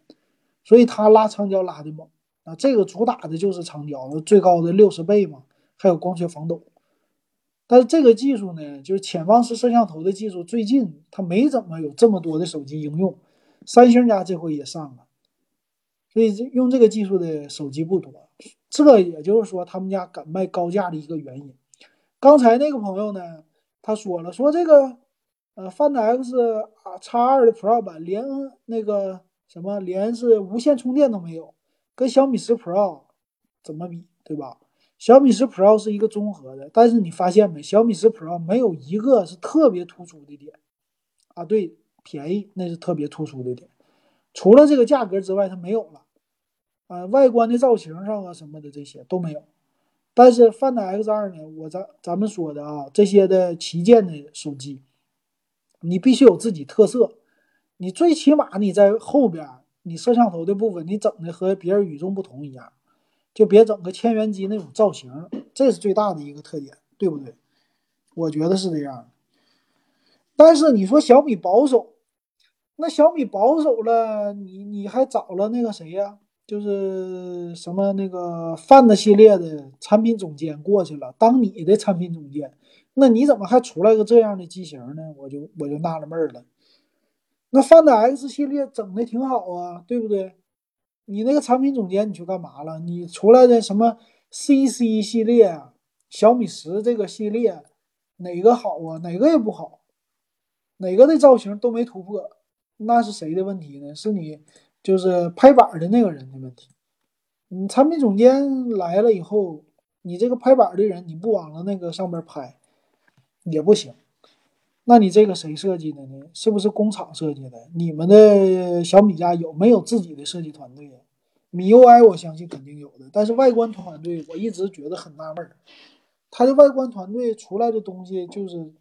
所以它拉长焦拉的猛啊，这个主打的就是长焦，最高的六十倍嘛，还有光学防抖。但是这个技术呢，就是潜望式摄像头的技术，最近它没怎么有这么多的手机应用。三星家这回也上了，所以用这个技术的手机不多。这也就是说他们家敢卖高价的一个原因。刚才那个朋友呢，他说了，说这个呃，Find X 啊叉二的 Pro 版连那个什么连是无线充电都没有，跟小米十 Pro 怎么比，对吧？小米十 Pro 是一个综合的，但是你发现没？小米十 Pro 没有一个是特别突出的点啊。对，便宜那是特别突出的点，除了这个价格之外，它没有了啊。外观的造型上啊什么的这些都没有。但是 Find X2 呢？我咱咱们说的啊，这些的旗舰的手机，你必须有自己特色，你最起码你在后边，你摄像头的部分你整的和别人与众不同一样。就别整个千元机那种造型，这是最大的一个特点，对不对？我觉得是这样。但是你说小米保守，那小米保守了，你你还找了那个谁呀？就是什么那个 Find 系列的产品总监过去了，当你的产品总监，那你怎么还出来个这样的机型呢？我就我就纳了闷了。那 Find X 系列整的挺好啊，对不对？你那个产品总监你去干嘛了？你出来的什么 CC 系列、小米十这个系列，哪个好啊？哪个也不好，哪个的造型都没突破，那是谁的问题呢？是你就是拍板的那个人的问题。你产品总监来了以后，你这个拍板的人你不往了那个上边拍也不行。那你这个谁设计的呢？是不是工厂设计的？你们的小米家有没有自己的设计团队呀？米 UI 我相信肯定有的，但是外观团队我一直觉得很纳闷儿，它的外观团队出来的东西就是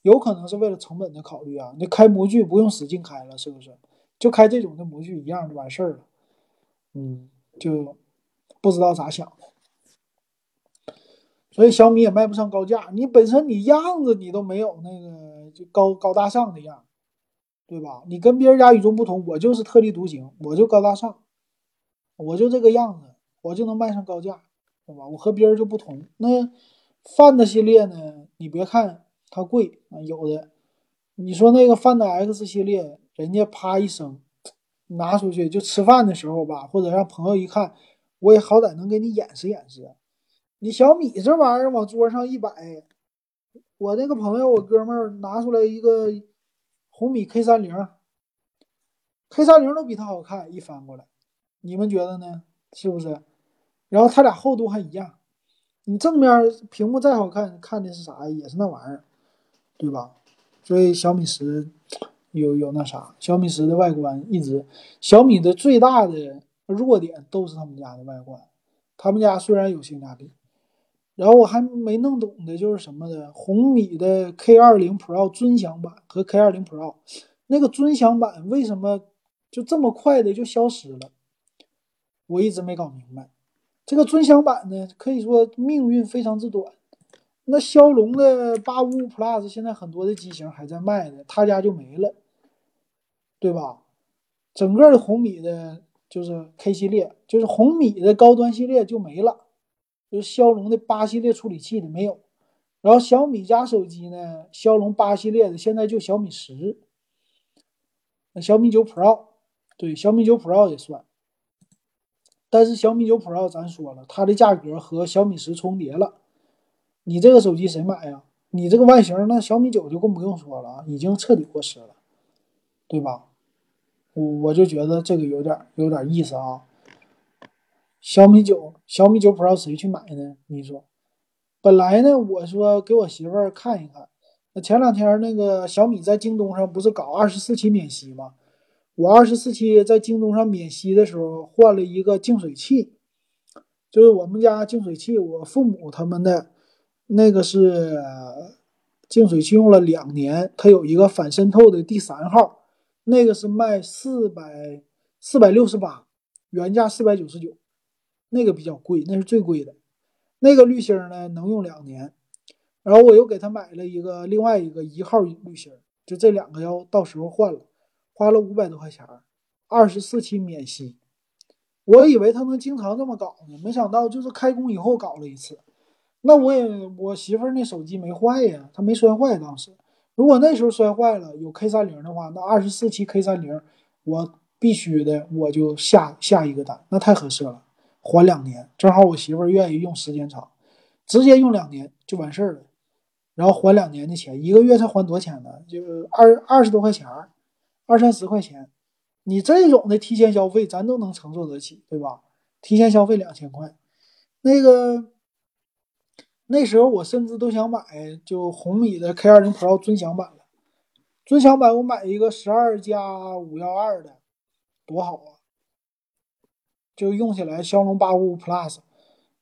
有可能是为了成本的考虑啊。你开模具不用使劲开了，是不是？就开这种的模具一样就完事儿了。嗯，就不知道咋想的。所以小米也卖不上高价，你本身你样子你都没有那个就高高大上的样，对吧？你跟别人家与众不同，我就是特立独行，我就高大上，我就这个样子，我就能卖上高价，对吧？我和别人就不同。那 Find 系列呢？你别看它贵啊，有的，你说那个 Find X 系列，人家啪一声拿出去就吃饭的时候吧，或者让朋友一看，我也好歹能给你演示演示。你小米这玩意儿往桌上一摆，我那个朋友，我哥们儿拿出来一个红米 K 三零，K 三零都比它好看，一翻过来，你们觉得呢？是不是？然后它俩厚度还一样，你正面屏幕再好看，看的是啥？也是那玩意儿，对吧？所以小米十有有那啥，小米十的外观一直，小米的最大的弱点都是他们家的外观，他们家虽然有性价比。然后我还没弄懂的就是什么的，红米的 K 二零 Pro 尊享版和 K 二零 Pro 那个尊享版为什么就这么快的就消失了？我一直没搞明白。这个尊享版呢，可以说命运非常之短。那骁龙的八五五 Plus 现在很多的机型还在卖呢，他家就没了，对吧？整个的红米的，就是 K 系列，就是红米的高端系列就没了。就是骁龙的八系列处理器的没有，然后小米家手机呢，骁龙八系列的现在就小米十，小米九 Pro，对，小米九 Pro 也算，但是小米九 Pro 咱说了，它的价格和小米十重叠了，你这个手机谁买呀？你这个外形，那小米九就更不用说了啊，已经彻底过时了，对吧？我我就觉得这个有点有点意思啊。小米九，小米九 Pro 谁去买呢？你说，本来呢，我说给我媳妇儿看一看。那前两天那个小米在京东上不是搞二十四期免息吗？我二十四期在京东上免息的时候换了一个净水器，就是我们家净水器，我父母他们的那个是净水器用了两年，它有一个反渗透的第三号，那个是卖四百四百六十八，原价四百九十九。那个比较贵，那是最贵的。那个滤芯呢，能用两年。然后我又给他买了一个另外一个一号滤芯，就这两个要到时候换了，花了五百多块钱，二十四期免息。我以为他能经常这么搞呢，没想到就是开工以后搞了一次。那我也我媳妇儿那手机没坏呀，她没摔坏当时。如果那时候摔坏了，有 K 三零的话，那二十四期 K 三零我必须的，我就下下一个单，那太合适了。还两年，正好我媳妇儿愿意用时间长，直接用两年就完事儿了，然后还两年的钱，一个月才还多少钱呢？就二二十多块钱，二三十块钱。你这种的提前消费，咱都能承受得起，对吧？提前消费两千块，那个那时候我甚至都想买就红米的 K 二零 Pro 尊享版了，尊享版我买一个十二加五幺二的，多好啊！就用起来，骁龙八五五 Plus，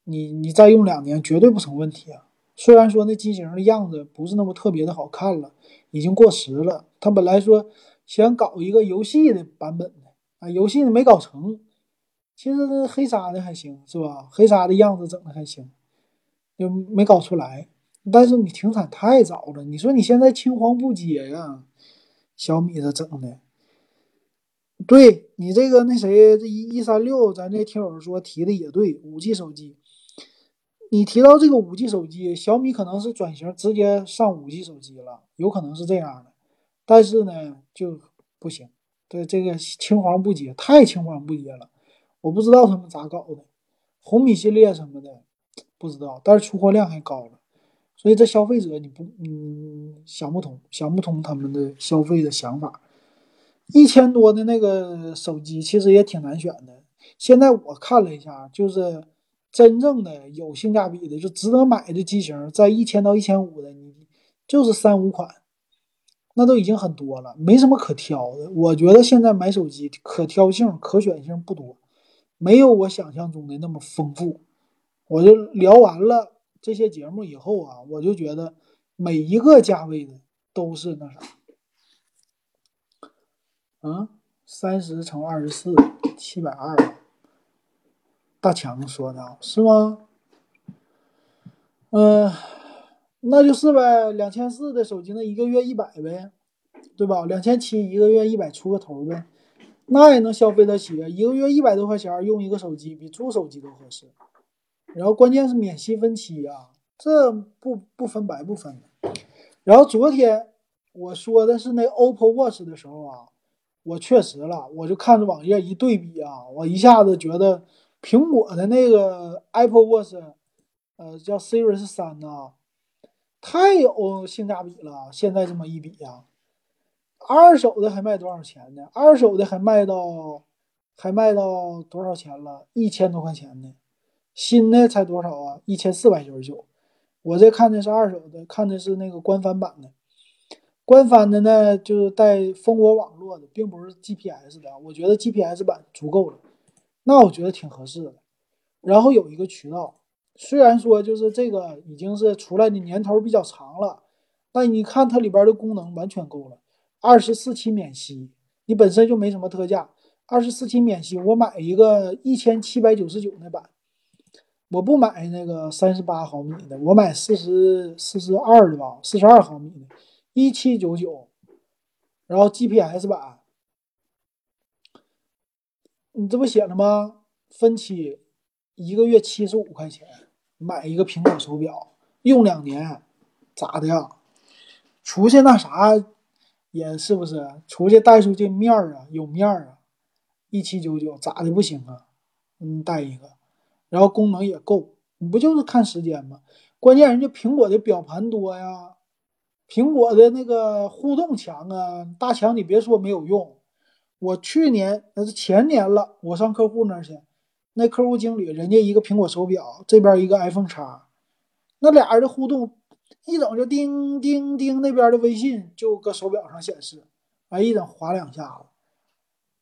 你你再用两年绝对不成问题啊。虽然说那机型的样子不是那么特别的好看了，已经过时了。他本来说想搞一个游戏的版本的啊，游戏的没搞成。其实黑鲨的还行，是吧？黑鲨的样子整的还行，就没搞出来。但是你停产太早了，你说你现在青黄不接呀，小米的整的。对你这个那谁，这一一三六，咱这听友说提的也对，五 G 手机。你提到这个五 G 手机，小米可能是转型直接上五 G 手机了，有可能是这样的。但是呢，就不行，对这个青黄不接，太青黄不接了。我不知道他们咋搞的，红米系列什么的不知道，但是出货量还高了，所以这消费者你不嗯想不通，想不通他们的消费的想法。一千多的那个手机其实也挺难选的，现在我看了一下，就是。真正的有性价比的，就值得买的机型，在一千到一千五的，你就是三五款，那都已经很多了，没什么可挑的。我觉得现在买手机可挑性、可选性不多，没有我想象中的那么丰富。我就聊完了这些节目以后啊，我就觉得每一个价位的都是那啥，嗯，三十乘二十四，七百二。大强说的是吗？嗯，那就是呗，两千四的手机，那一个月一百呗，对吧？两千七一个月一百出个头呗，那也能消费得起！一个月一百多块钱用一个手机，比租手机都合适。然后关键是免息分期啊，这不不分白不分。然后昨天我说的是那 OPPO Watch 的时候啊，我确实了，我就看着网页一对比啊，我一下子觉得。苹果的那个 Apple Watch，呃，叫 Series 三呐，太有性价比了。现在这么一比呀，二手的还卖多少钱呢？二手的还卖到，还卖到多少钱了？一千多块钱呢。新的才多少啊？一千四百九十九。我这看的是二手的，看的是那个官方版的。官方的呢，就是带蜂窝网络的，并不是 GPS 的。我觉得 GPS 版足够了。那我觉得挺合适的，然后有一个渠道，虽然说就是这个已经是出来的年头比较长了，但你看它里边的功能完全够了，二十四期免息，你本身就没什么特价，二十四期免息，我买一个一千七百九十九那版，我不买那个三十八毫米的，我买四十四十二的吧，四十二毫米的，一七九九，然后 GPS 版。你这不写了吗？分期一个月七十五块钱，买一个苹果手表，用两年，咋的呀？出去那啥也是不是？出去带出去面儿啊，有面儿啊，一七九九咋的不行啊？嗯，带一个，然后功能也够，你不就是看时间吗？关键人家苹果的表盘多呀，苹果的那个互动强啊，大强你别说没有用。我去年那是前年了，我上客户那儿去，那客户经理人家一个苹果手表，这边一个 iPhone 叉，那俩人的互动一整就叮叮叮，那边的微信就搁手表上显示，哎，一整划两下子，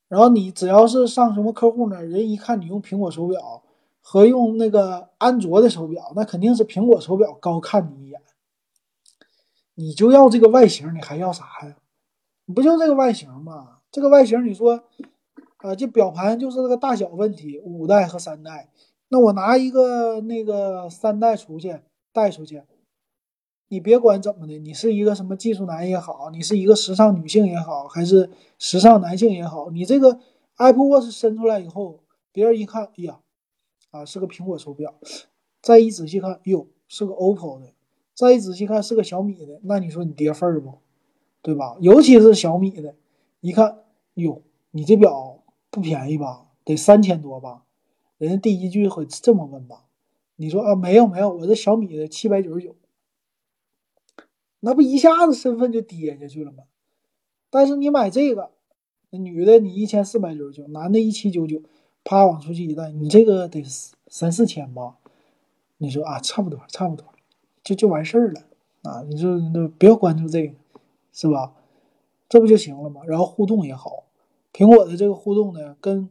然后你只要是上什么客户那儿，人一看你用苹果手表和用那个安卓的手表，那肯定是苹果手表高看你一眼，你就要这个外形，你还要啥呀？你不就这个外形吗？这个外形，你说，啊，这表盘就是这个大小问题，五代和三代。那我拿一个那个三代出去带出去，你别管怎么的，你是一个什么技术男也好，你是一个时尚女性也好，还是时尚男性也好，你这个 Apple Watch 伸出来以后，别人一看，哎呀，啊，是个苹果手表。再一仔细看，哟，是个 OPPO 的。再一仔细看，是个小米的。那你说你跌份儿不？对吧？尤其是小米的。一看，哟，你这表不便宜吧？得三千多吧？人家第一句会这么问吧？你说啊，没有没有，我这小米的七百九十九，那不一下子身份就跌下去了吗？但是你买这个，女的你一千四百九十九，男的一七九九，啪往出去一带，你这个得三四千吧？你说啊，差不多差不多，就就完事儿了啊！你说那不要关注这个，是吧？这不就行了吗？然后互动也好，苹果的这个互动呢，跟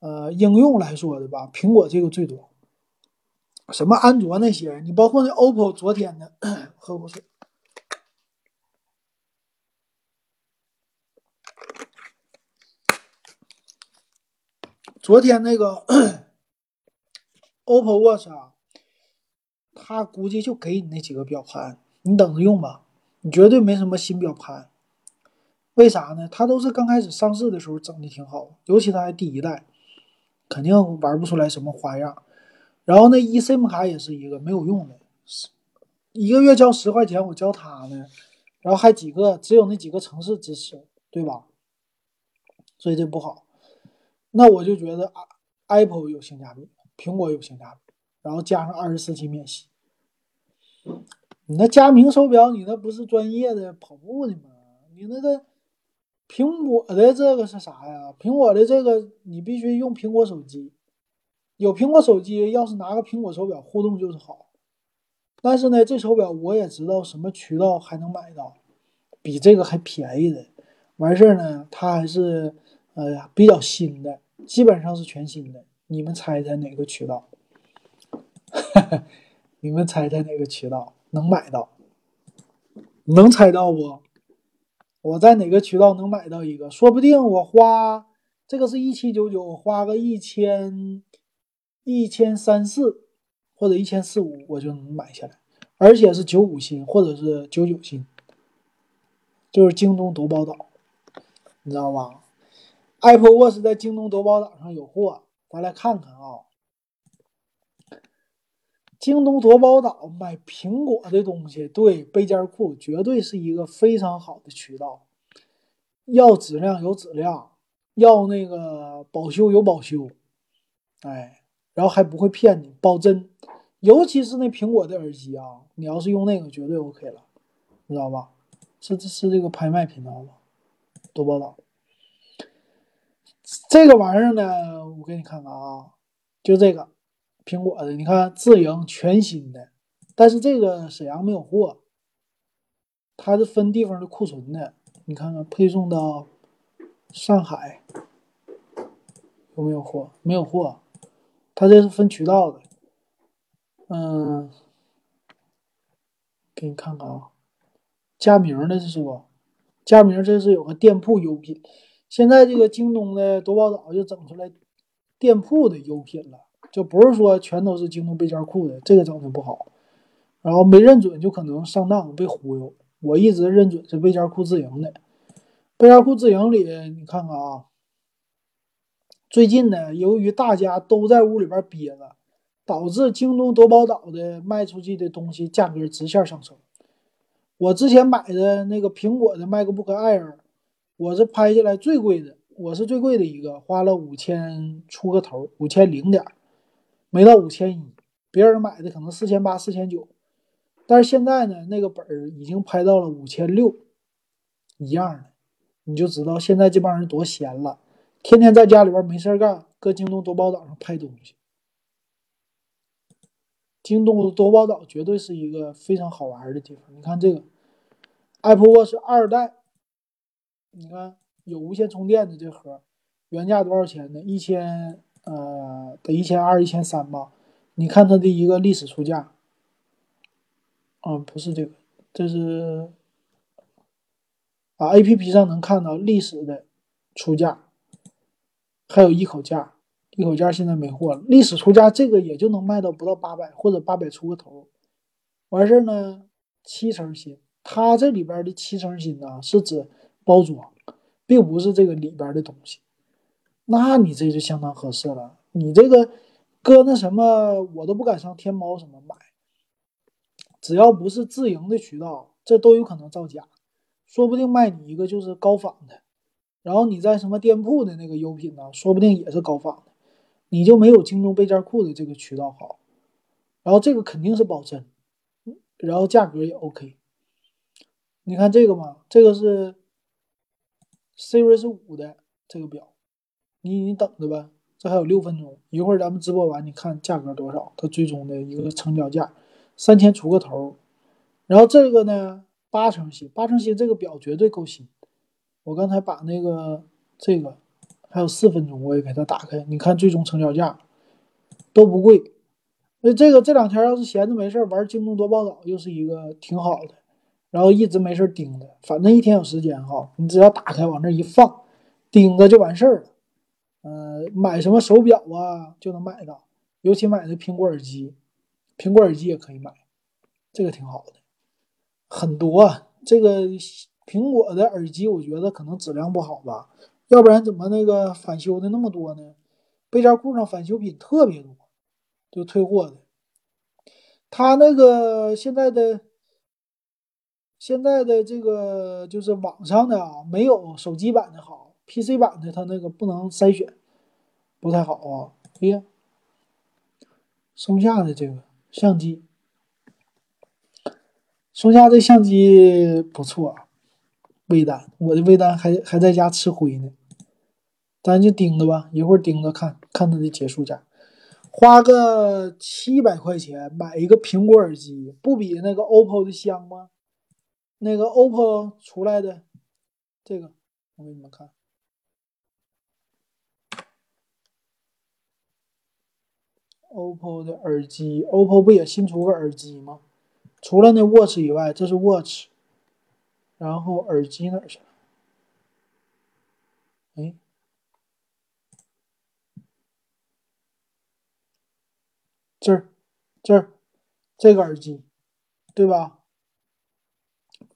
呃应用来说的吧，苹果这个最多。什么安卓那些，你包括那 OPPO 昨天的，(coughs) 喝口水。昨天那个 (clears throat) OPPO Watch 啊，他估计就给你那几个表盘，你等着用吧，你绝对没什么新表盘。为啥呢？它都是刚开始上市的时候整的挺好，尤其它还第一代，肯定玩不出来什么花样。然后那 eSIM 卡也是一个没有用的，一个月交十块钱，我交它呢，然后还几个只有那几个城市支持，对吧？所以这不好。那我就觉得 Apple 有性价比，苹果有性价比，然后加上二十四 G 免息。你那佳明手表，你那不是专业的跑步的吗？你那个苹果的这个是啥呀？苹果的这个你必须用苹果手机，有苹果手机，要是拿个苹果手表互动就是好。但是呢，这手表我也知道什么渠道还能买到，比这个还便宜的。完事儿呢，它还是呃比较新的，基本上是全新的。你们猜猜哪个渠道？(laughs) 你们猜猜哪个渠道？能买到，能猜到不？我在哪个渠道能买到一个？说不定我花这个是一七九九，我花个一千一千三四或者一千四五，我就能买下来，而且是九五新或者是九九新，就是京东夺宝岛，你知道吧？Apple Watch 在京东夺宝岛上有货，咱来看看啊。京东夺宝岛买苹果的东西，对背件裤绝对是一个非常好的渠道。要质量有质量，要那个保修有保修，哎，然后还不会骗你，保真。尤其是那苹果的耳机啊，你要是用那个绝对 OK 了，你知道吧？是是这个拍卖频道吗？夺宝岛这个玩意儿呢，我给你看看啊，就这个。苹果的，你看自营全新的，但是这个沈阳没有货，它是分地方的库存的。你看看配送到上海有没有货？没有货，它这是分渠道的。嗯，给你看看啊，佳明的这是不？佳明这是有个店铺优品，现在这个京东的夺宝岛就整出来店铺的优品了。就不是说全都是京东背件库的，这个整的不好，然后没认准就可能上当被忽悠。我一直认准是背件库自营的，背件库自营里，你看看啊，最近呢，由于大家都在屋里边憋着，导致京东夺宝岛的卖出去的东西价格直线上升。我之前买的那个苹果的 MacBook Air，我是拍下来最贵的，我是最贵的一个，花了五千出个头，五千零点。没到五千一，别人买的可能四千八、四千九，但是现在呢，那个本儿已经拍到了五千六，一样的，你就知道现在这帮人多闲了，天天在家里边没事干，搁京东夺宝岛上拍东西。京东夺宝岛绝对是一个非常好玩的地方。你看这个 Apple Watch 二代，你看有无线充电的这盒，原价多少钱呢？一千。呃，得一千二、一千三吧。你看它的一个历史出价，啊，不是这个，这是啊，A P P 上能看到历史的出价，还有一口价，一口价现在没货了。历史出价这个也就能卖到不到八百，或者八百出个头。完事儿呢，七成新，它这里边的七成新呢，是指包装，并不是这个里边的东西。那你这就相当合适了。你这个搁那什么，我都不敢上天猫什么买。只要不是自营的渠道，这都有可能造假，说不定卖你一个就是高仿的。然后你在什么店铺的那个优品呢，说不定也是高仿的，你就没有京东备件库的这个渠道好。然后这个肯定是保真，然后价格也 OK。你看这个嘛，这个是 Series 五的这个表。你你等着吧，这还有六分钟，一会儿咱们直播完，你看价格多少？它最终的一个成交价三千出个头。然后这个呢，八成新，八成新这个表绝对够新。我刚才把那个这个还有四分钟，我也给它打开，你看最终成交价都不贵。那这个这两天要是闲着没事玩京东多宝岛，又是一个挺好的。然后一直没事盯着，反正一天有时间哈，你只要打开往那一放，盯着就完事儿了。呃，买什么手表啊就能买到，尤其买的苹果耳机，苹果耳机也可以买，这个挺好的，很多。这个苹果的耳机，我觉得可能质量不好吧，要不然怎么那个返修的那么多呢？背夹库上返修品特别多，就退货的。他那个现在的现在的这个就是网上的啊，没有手机版的好，PC 版的它那个不能筛选，不太好啊。哎呀，松下的这个相机，松下这相机不错。微单，我的微单还还在家吃灰呢，咱就盯着吧，一会儿盯着看看它的结束价，花个七百块钱买一个苹果耳机，不比那个 OPPO 的香吗？那个 OPPO 出来的这个，我给你们看，OPPO 的耳机，OPPO 不也新出个耳机吗？除了那 Watch 以外，这是 Watch。然后耳机哪去了？哎，这儿，这儿，这个耳机，对吧？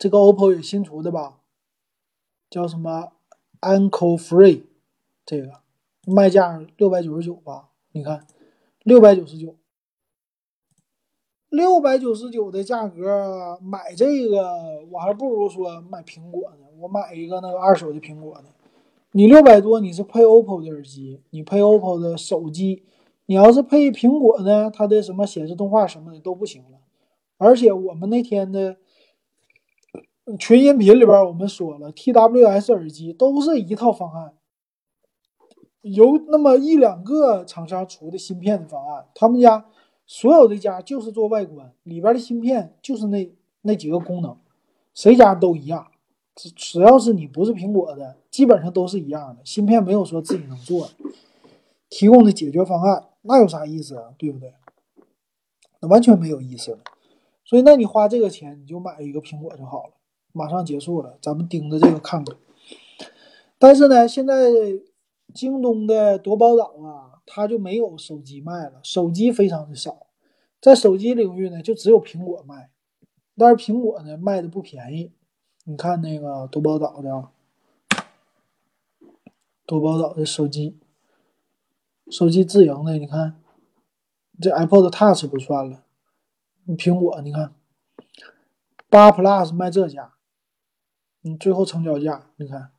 这个 OPPO 也新出的吧？叫什么 Ankle Free？这个卖价六百九十九吧？你看，六百九十九。六百九十九的价格买这个，我还不如说买苹果呢。我买一个那个二手的苹果的。你六百多，你是配 OPPO 的耳机，你配 OPPO 的手机，你要是配苹果呢，它的什么显示动画什么的都不行了。而且我们那天的群音频里边，我们说了，TWS 耳机都是一套方案，有那么一两个厂商出的芯片的方案，他们家。所有的家就是做外观，里边的芯片就是那那几个功能，谁家都一样。只只要是你不是苹果的，基本上都是一样的。芯片没有说自己能做，提供的解决方案那有啥意思啊？对不对？那完全没有意思了。所以，那你花这个钱，你就买一个苹果就好了。马上结束了，咱们盯着这个看看。但是呢，现在京东的夺宝岛啊。它就没有手机卖了，手机非常的少，在手机领域呢，就只有苹果卖，但是苹果呢卖的不便宜。你看那个多宝岛的，多宝岛的手机，手机自营的，你看这 iPod Touch 不算了，苹果你看八 Plus 卖这价，你最后成交价你看。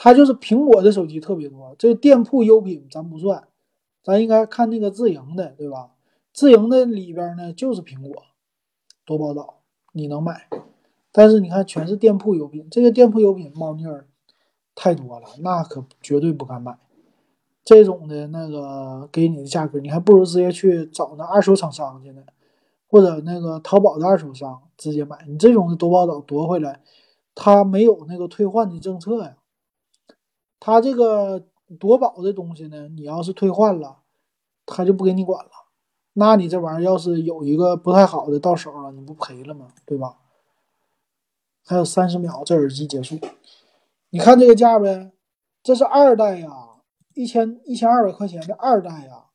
它就是苹果的手机特别多，这店铺优品咱不算，咱应该看那个自营的，对吧？自营的里边呢就是苹果，多宝岛你能买，但是你看全是店铺优品，这个店铺优品猫腻儿太多了，那可绝对不敢买。这种的那个给你的价格，你还不如直接去找那二手厂商去呢，或者那个淘宝的二手商直接买。你这种的多宝岛夺回来，它没有那个退换的政策呀。他这个夺宝的东西呢，你要是退换了，他就不给你管了。那你这玩意儿要是有一个不太好的到手了，你不赔了吗？对吧？还有三十秒，这耳机结束。你看这个价呗，这是二代呀，一千一千二百块钱的二代呀。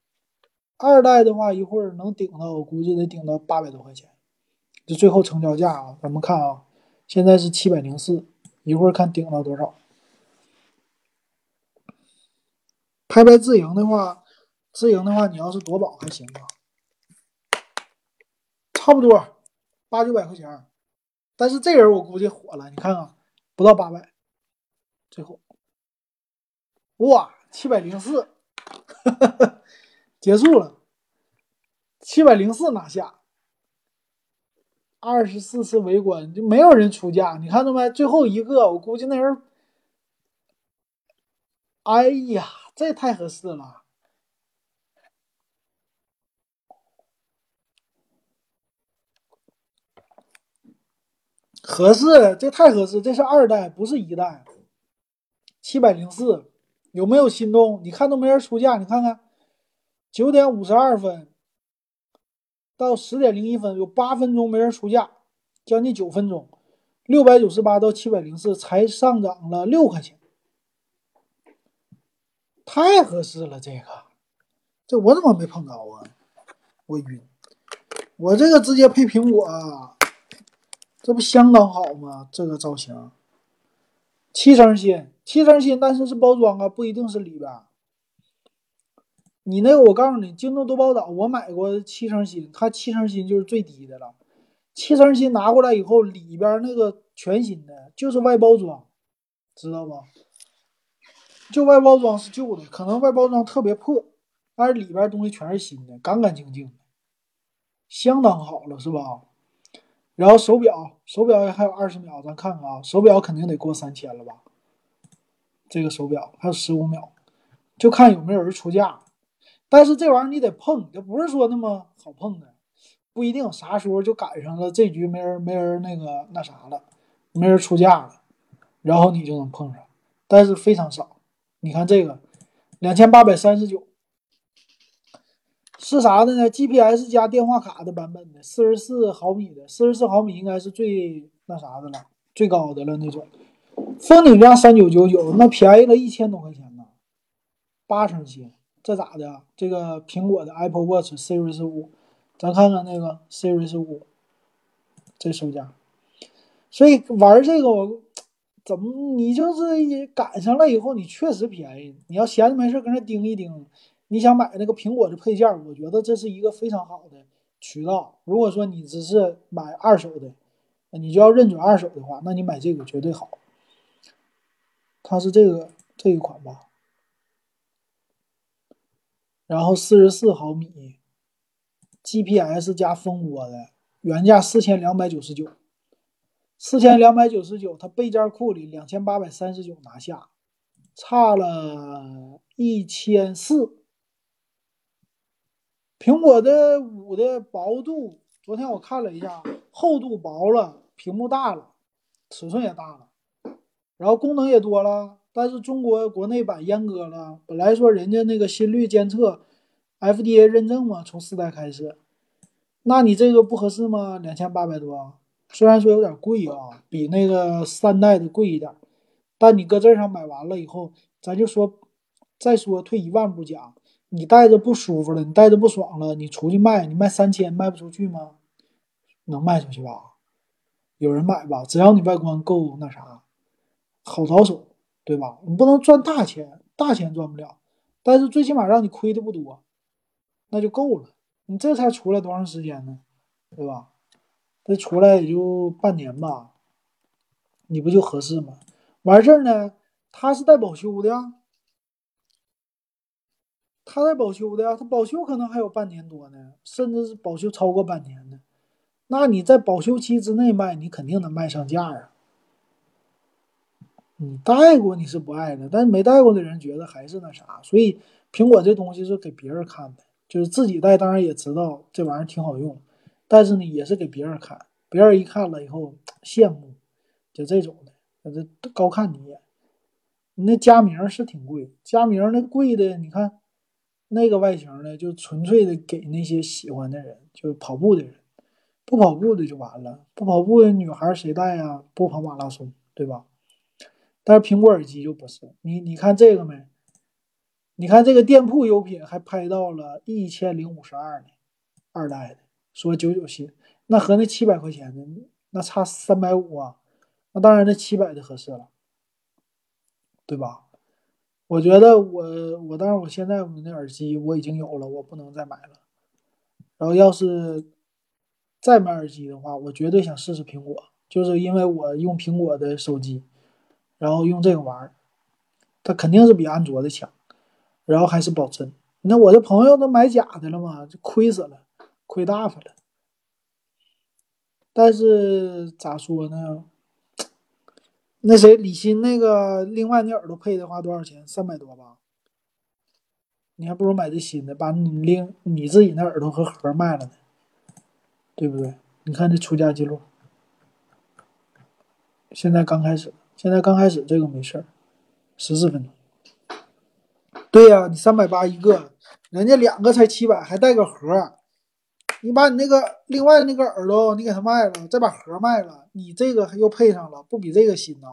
二代的话，一会儿能顶到，我估计得顶到八百多块钱。这最后成交价啊，咱们看啊，现在是七百零四，一会儿看顶到多少。拍拍自营的话，自营的话，你要是夺宝还行吧，差不多八九百块钱。但是这人我估计火了，你看看，不到八百，最后，哇，七百零四，(laughs) 结束了，七百零四拿下，二十四次围观就没有人出价，你看到没？最后一个，我估计那人，哎呀！这太合适了，合适，这太合适，这是二代，不是一代，七百零四，有没有心动？你看都没人出价，你看看，九点五十二分到十点零一分，有八分钟没人出价，将近九分钟，六百九十八到七百零四，才上涨了六块钱。太合适了，这个，这我怎么没碰着啊？我晕，我这个直接配苹果，这不相当好吗？这个造型，七成新，七成新，但是是包装啊，不一定是里边。你那个，我告诉你，京东多宝岛我买过七成新，它七成新就是最低的了。七成新拿过来以后，里边那个全新的，就是外包装，知道不？就外包装是旧的，可能外包装特别破，但是里边东西全是新的，干干净净的，相当好了，是吧？然后手表，手表还有二十秒，咱看看啊，手表肯定得过三千了吧？这个手表还有十五秒，就看有没有人出价。但是这玩意儿你得碰，就不是说那么好碰的，不一定啥时候就赶上了这局没人没人那个那啥了，没人出价了，然后你就能碰上，但是非常少。你看这个两千八百三十九是啥的呢？GPS 加电话卡的版本的，四十四毫米的，四十四毫米应该是最那啥的了，最高的了那种。封顶价三九九九，那便宜了一千多块钱呢，八成新。这咋的？这个苹果的 Apple Watch Series 五，咱看看那个 Series 五，这售价。所以玩这个，我怎么你就是赶上了以后，你确实便宜。你要闲着没事搁那盯一盯，你想买那个苹果的配件，我觉得这是一个非常好的渠道。如果说你只是买二手的，你就要认准二手的话，那你买这个绝对好。它是这个这一款吧？然后四十四毫米，GPS 加蜂窝的，原价四千两百九十九，四千两百九十九，它备件库里两千八百三十九拿下，差了一千四。苹果的五的薄度，昨天我看了一下，厚度薄了，屏幕大了，尺寸也大了，然后功能也多了。但是中国国内版阉割了，本来说人家那个心率监测，FDA 认证嘛，从四代开始，那你这个不合适吗？两千八百多，虽然说有点贵啊，比那个三代的贵一点，但你搁这上买完了以后，咱就说，再说退一万步讲，你戴着不舒服了，你戴着不爽了，你出去卖，你卖三千卖不出去吗？能卖出去吧？有人买吧？只要你外观够那啥，好找手。对吧？你不能赚大钱，大钱赚不了，但是最起码让你亏的不多，那就够了。你这才出来多长时间呢？对吧？这出来也就半年吧，你不就合适吗？完事儿呢，他是带保修的呀，他带保修的呀，他保修可能还有半年多呢，甚至是保修超过半年的。那你在保修期之内卖，你肯定能卖上价啊。你戴过你是不爱的，但是没戴过的人觉得还是那啥，所以苹果这东西是给别人看的，就是自己戴当然也知道这玩意儿挺好用，但是呢也是给别人看，别人一看了以后羡慕，就这种的，这高看你一眼。你那佳明是挺贵，佳明那贵的，你看那个外形呢就纯粹的给那些喜欢的人，就跑步的人，不跑步的就完了，不跑步的女孩谁戴呀？不跑马拉松，对吧？但是苹果耳机就不是你，你看这个没？你看这个店铺优品还拍到了一千零五十二呢，二代的说九九新，那和那七百块钱的那差三百五啊，那当然那七百的合适了，对吧？我觉得我我当然我现在我那耳机我已经有了，我不能再买了。然后要是再买耳机的话，我绝对想试试苹果，就是因为我用苹果的手机。然后用这个玩儿，它肯定是比安卓的强，然后还是保真。那我的朋友都买假的了嘛，就亏死了，亏大发了。但是咋说呢？那谁李欣那个另外那耳朵配的话多少钱？三百多吧。你还不如买这新的，把你另你自己那耳朵和盒卖了呢，对不对？你看这出价记录，现在刚开始。现在刚开始这个没事儿，十四分钟。对呀，你三百八一个，人家两个才七百，还带个盒。你把你那个另外那个耳朵你给他卖了，再把盒卖了，你这个又配上了，不比这个新呢？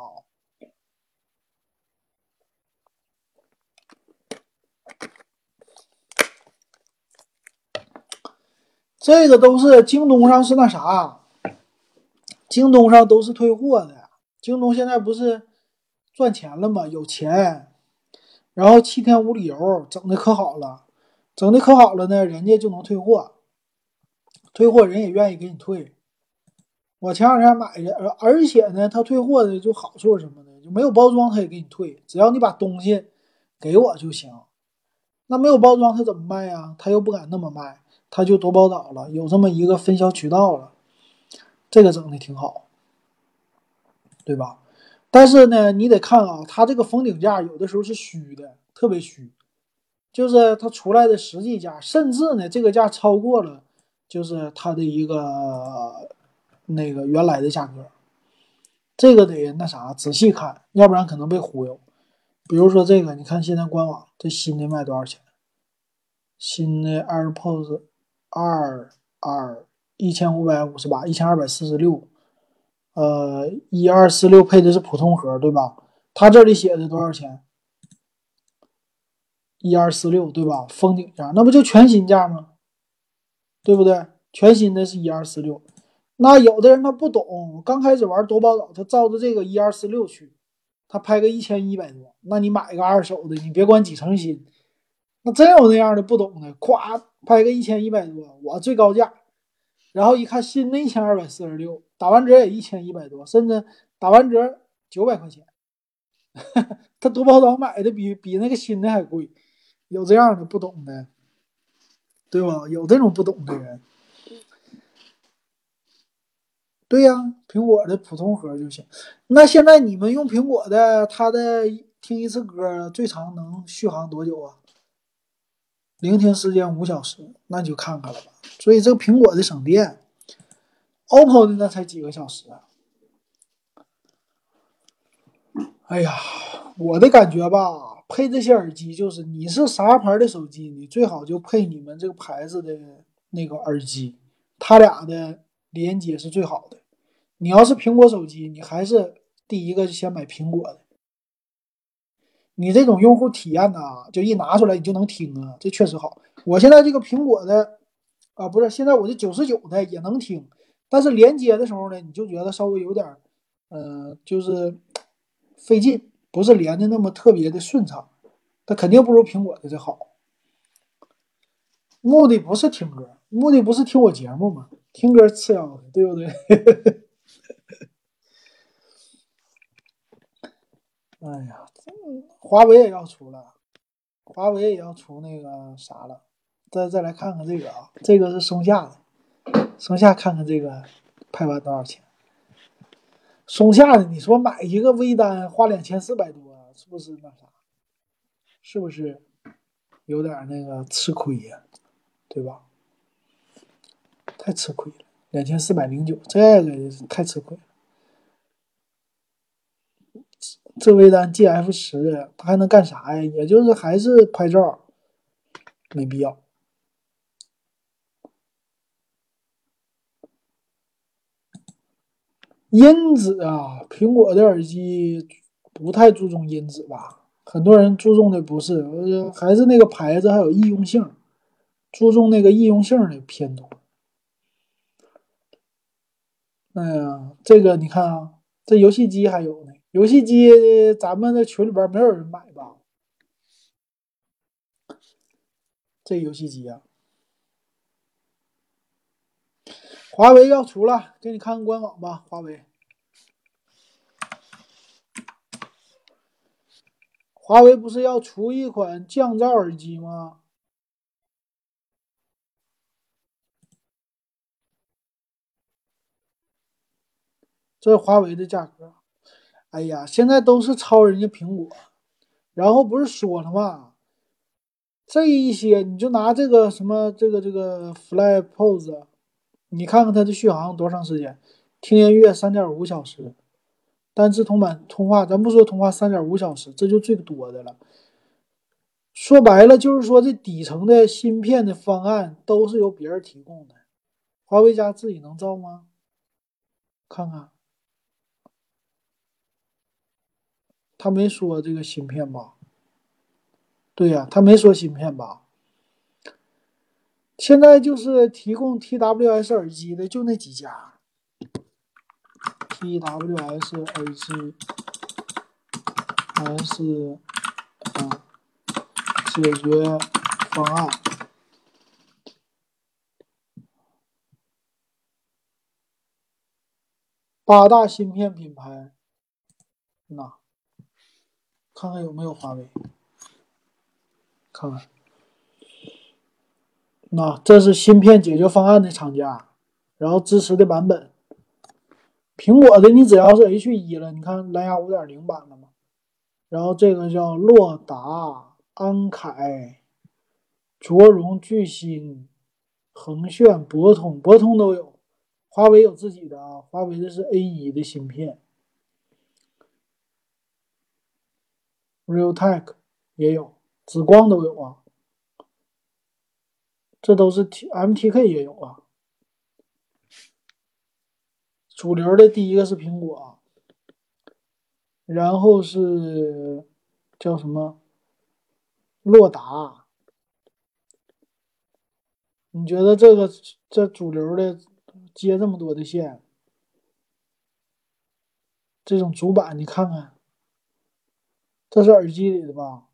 这个都是京东上是那啥，京东上都是退货的。京东现在不是赚钱了吗？有钱，然后七天无理由，整的可好了，整的可好了呢，人家就能退货，退货人也愿意给你退。我前两天买的，而而且呢，他退货的就好处是什么呢？就没有包装他也给你退，只要你把东西给我就行。那没有包装他怎么卖呀？他又不敢那么卖，他就多宝岛了，有这么一个分销渠道了，这个整的挺好。对吧？但是呢，你得看啊，它这个封顶价有的时候是虚的，特别虚，就是它出来的实际价，甚至呢，这个价超过了，就是它的一个那个原来的价格，这个得那啥仔细看，要不然可能被忽悠。比如说这个，你看现在官网这新的卖多少钱？新的 AirPods 二二一千五百五十八，一千二百四十六。呃，一二四六配的是普通盒，对吧？它这里写的多少钱？一二四六，对吧？封顶价，那不就全新价吗？对不对？全新的是一二四六。那有的人他不懂，刚开始玩夺宝岛，他照着这个一二四六去，他拍个一千一百多。那你买个二手的，你别管几成新，那真有那样的不懂的，咵拍个一千一百多，我最高价。然后一看新的一千二百四十六，打完折也一千一百多，甚至打完折九百块钱。(laughs) 他夺宝岛买的比比那个新的还贵，有这样的不懂的，对吧？有这种不懂的人。对呀，苹果的普通盒就行。那现在你们用苹果的，它的听一次歌最长能续航多久啊？聆听时间五小时，那就看看了吧。所以这个苹果的省电，OPPO 的那才几个小时。哎呀，我的感觉吧，配这些耳机就是，你是啥牌的手机，你最好就配你们这个牌子的那个耳机，它俩的连接是最好的。你要是苹果手机，你还是第一个就先买苹果的。你这种用户体验呐，就一拿出来你就能听啊，这确实好。我现在这个苹果的啊，不是现在我这九十九的也能听，但是连接的时候呢，你就觉得稍微有点，呃，就是费劲，不是连的那么特别的顺畅。它肯定不如苹果的这好。目的不是听歌，目的不是听我节目吗？听歌次要的，对不对？(laughs) 哎呀，华为也要出了，华为也要出那个啥了。再再来看看这个啊，这个是松下的，松下看看这个拍完多少钱？松下的，你说买一个微单花两千四百多，是不是那啥？是不是有点那个吃亏呀？对吧？太吃亏了，两千四百零九，这个太吃亏了。这微单 G F 十，它还能干啥呀？也就是还是拍照，没必要。音质啊，苹果的耳机不太注重音质吧？很多人注重的不是，还是那个牌子，还有易用性，注重那个易用性的偏多。哎呀，这个你看啊，这游戏机还有呢。游戏机，咱们的群里边没有人买吧？这游戏机啊，华为要出了，给你看看官网吧。华为，华为不是要出一款降噪耳机吗？这是华为的价格。哎呀，现在都是抄人家苹果，然后不是说了吗？这一些你就拿这个什么这个这个 FlyPods，你看看它的续航多长时间？听音乐三点五小时，单次通版通话，咱不说通话三点五小时，这就最多的了。说白了就是说，这底层的芯片的方案都是由别人提供的，华为家自己能造吗？看看。他没说这个芯片吧？对呀，他没说芯片吧？现在就是提供 TWS 耳机的就那几家，TWS 耳机 S 啊解决方案。八大芯片品牌，那看看有没有华为？看看，那这是芯片解决方案的厂家，然后支持的版本。苹果的你只要是 H 一了，你看蓝牙五点零版的嘛。然后这个叫洛达、安凯、卓荣、巨星、恒炫、博通，博通都有。华为有自己的啊，华为的是 A 一的芯片，Realtek 也有，紫光都有啊，这都是 T MTK 也有啊。主流的第一个是苹果，然后是叫什么？洛达。你觉得这个这主流的？接这么多的线，这种主板你看看，这是耳机里的吧？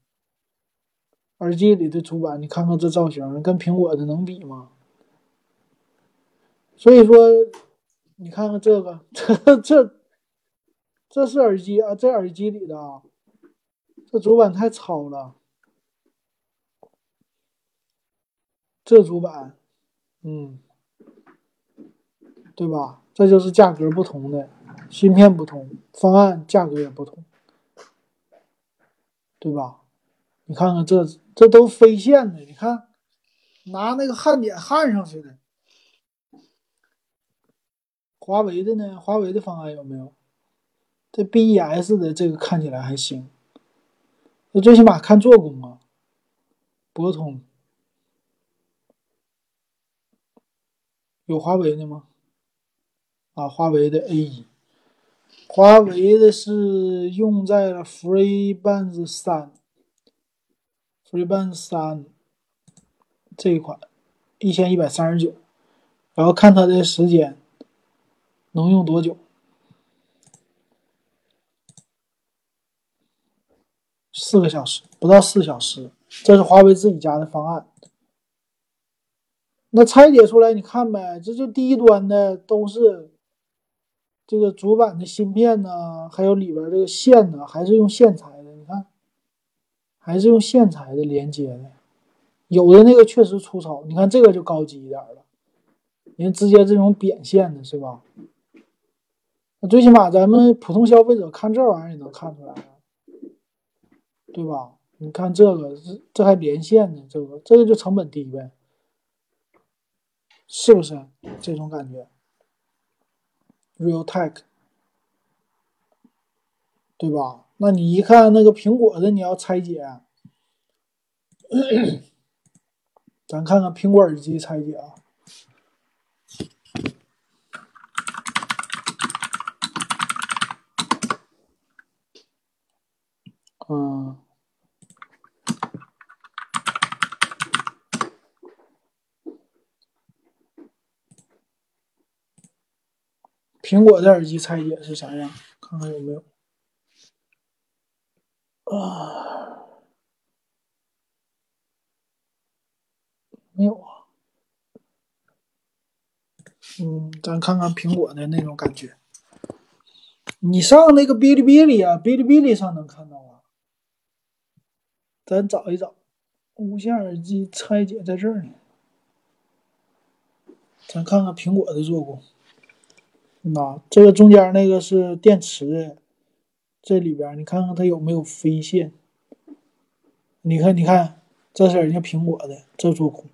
耳机里的主板，你看看这造型，跟苹果的能比吗？所以说，你看看这个，(laughs) 这这这是耳机啊，这耳机里的啊，这主板太糙了，这主板，嗯。对吧？这就是价格不同的，芯片不同，方案价格也不同，对吧？你看看这，这都飞线的，你看，拿那个焊点焊上去的。华为的呢？华为的方案有没有？这 BES 的这个看起来还行，那最起码看做工啊。博通有华为的吗？啊，华为的 A 一，华为的是用在了 FreeBuds 三，FreeBuds 三这一款一千一百三十九，然后看它的时间能用多久？四个小时，不到四小时。这是华为自己家的方案。那拆解出来你看呗，这就低端的都是。这个主板的芯片呢，还有里边这个线呢，还是用线材的。你看，还是用线材的连接的。有的那个确实粗糙，你看这个就高级一点了，人直接这种扁线的是吧？最起码咱们普通消费者看这玩意儿也能看出来，对吧？你看这个，这这还连线呢，这个这个就成本低呗，是不是这种感觉？Realtek，对吧？那你一看那个苹果的，你要拆解，咱看看苹果耳机拆解啊。嗯，苹果的耳机拆解是啥样？看看有没有啊？没有啊。嗯，咱看看苹果的那种感觉。你上那个哔哩哔哩啊，哔哩哔哩上能看到啊。咱找一找，无线耳机拆解在这儿呢。咱看看苹果的做工。那这个中间那个是电池，这里边你看看它有没有飞线？你看，你看，这是人家苹果的这做工，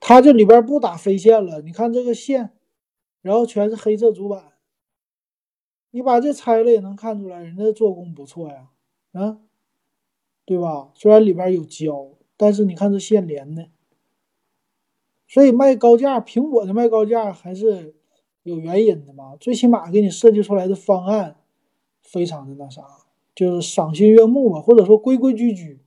它这里边不打飞线了。你看这个线，然后全是黑色主板，你把这拆了也能看出来，人家做工不错呀，啊，对吧？虽然里边有胶，但是你看这线连的，所以卖高价，苹果的卖高价还是。有原因的嘛？最起码给你设计出来的方案非常的那啥，就是赏心悦目吧，或者说规规矩矩。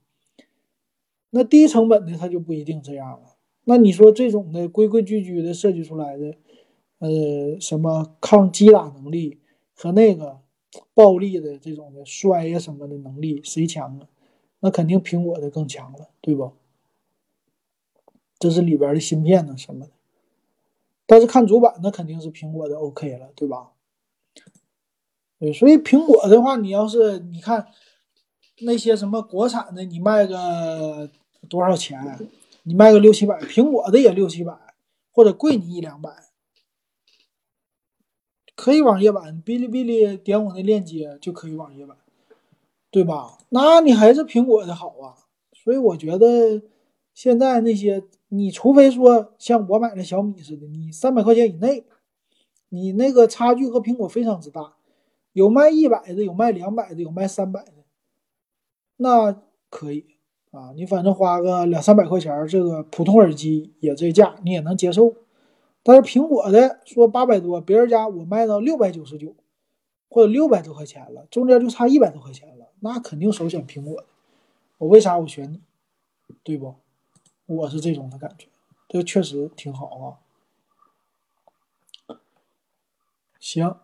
那低成本的它就不一定这样了。那你说这种的规规矩矩的设计出来的，呃，什么抗击打能力，和那个暴力的这种的摔呀什么的能力谁强啊？那肯定苹果的更强了，对不？这是里边的芯片呢什么的。但是看主板，那肯定是苹果的 OK 了，对吧？对，所以苹果的话，你要是你看那些什么国产的，你卖个多少钱？你卖个六七百，苹果的也六七百，或者贵你一两百，可以网页版，哔哩哔哩点我那链接就可以网页版，对吧？那你还是苹果的好啊。所以我觉得现在那些。你除非说像我买的小米似的，你三百块钱以内，你那个差距和苹果非常之大，有卖一百的，有卖两百的，有卖三百的，那可以啊，你反正花个两三百块钱，这个普通耳机也这价，你也能接受。但是苹果的说八百多，别人家我卖到六百九十九，或者六百多块钱了，中间就差一百多块钱了，那肯定首选苹果的。我为啥我选你，对不？我是这种的感觉，这确实挺好啊。行，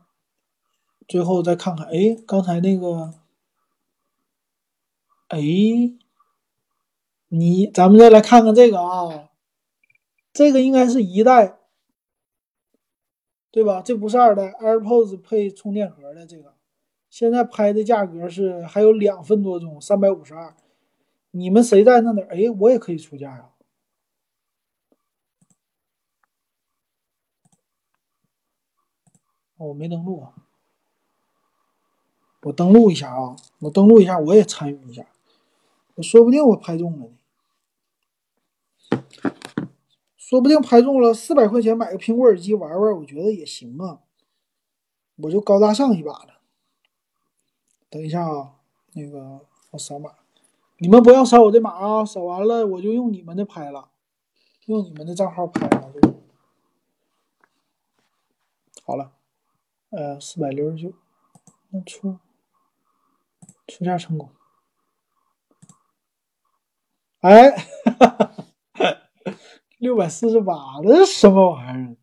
最后再看看，哎，刚才那个，哎，你咱们再来看看这个啊，这个应该是一代，对吧？这不是二代，AirPods 配充电盒的这个，现在拍的价格是还有两分多钟，三百五十二。你们谁在那哪？哎，我也可以出价啊。我没登录啊，我登录一下啊，我登录一下，我也参与一下，我说不定我拍中了呢，说不定拍中了，四百块钱买个苹果耳机玩玩，我觉得也行啊，我就高大上一把了。等一下啊，那个我扫码，你们不要扫我的码啊，扫完了我就用你们的拍了，用你们的账号拍了就好了。呃，四百六十九，那出出价成功。哎，(laughs) 六百四十八，这是什么玩意儿？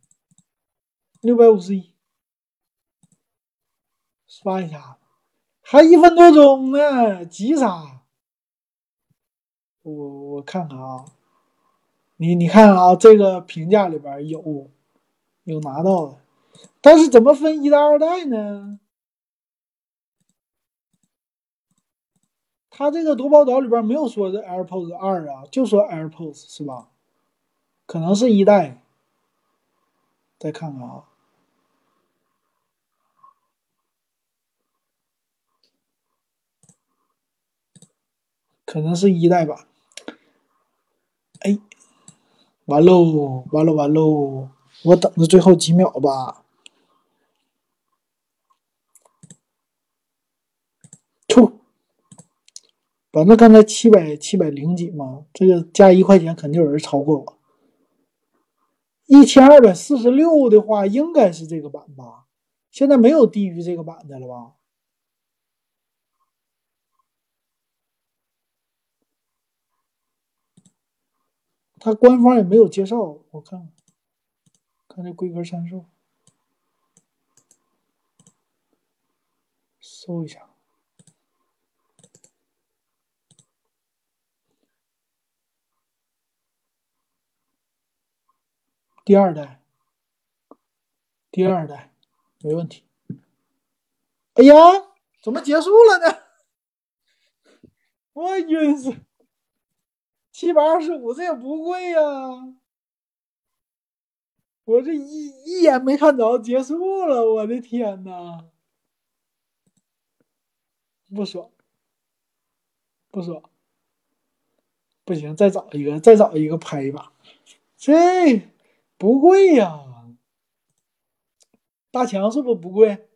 六百五十一，刷一下，还一分多钟呢，急啥？我我看看啊，你你看啊，这个评价里边有有拿到的。但是怎么分一代二代呢？他这个夺宝岛里边没有说这 AirPods 二啊，就说 AirPods 是吧？可能是一代。再看看啊，可能是一代吧。哎，完喽，完喽完喽！我等着最后几秒吧。反正刚才七百七百零几嘛，这个加一块钱肯定有人超过我。一千二百四十六的话，应该是这个版吧？现在没有低于这个版的了吧？它官方也没有介绍，我看看这规格参数，搜一下。第二代，第二代没问题。哎呀，怎么结束了呢？(laughs) 我晕死！七百二十五，这也不贵呀。我这一一眼没看着，结束了，我的天呐！不爽，不爽，不行，再找一个，再找一个拍一把，这。不贵呀，大强是不是不贵？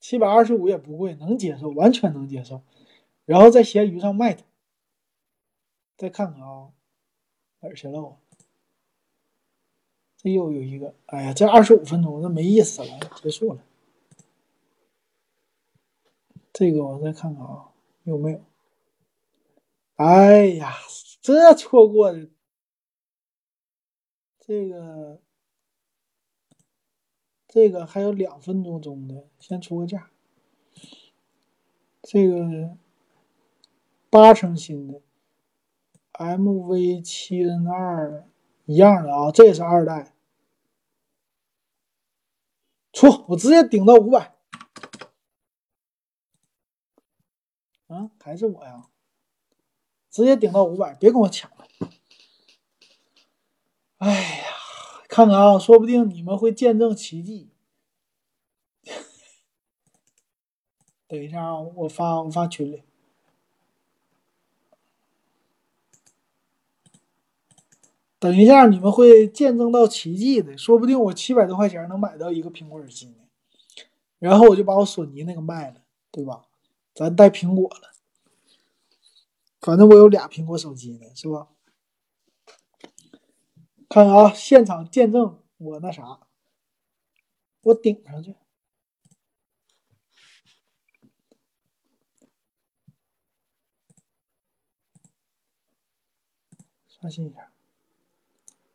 七百二十五也不贵，能接受，完全能接受。然后在闲鱼上卖它，再看看啊，哪儿去了我？这又有一个，哎呀，这二十五分钟那没意思了，结束了。这个我再看看啊，有没有？哎呀，这错过的。这个这个还有两分多钟的，先出个价。这个八成新的 MV 七 N 二一样的啊，这也是二代。出，我直接顶到五百。啊，还是我呀？直接顶到五百，别跟我抢了。哎呀，看看啊，说不定你们会见证奇迹。等一下啊，我发我发群里。等一下，你们会见证到奇迹的，说不定我七百多块钱能买到一个苹果耳机呢。然后我就把我索尼那个卖了，对吧？咱带苹果了，反正我有俩苹果手机呢，是吧？看看啊，现场见证我那啥，我顶上去，刷新一下。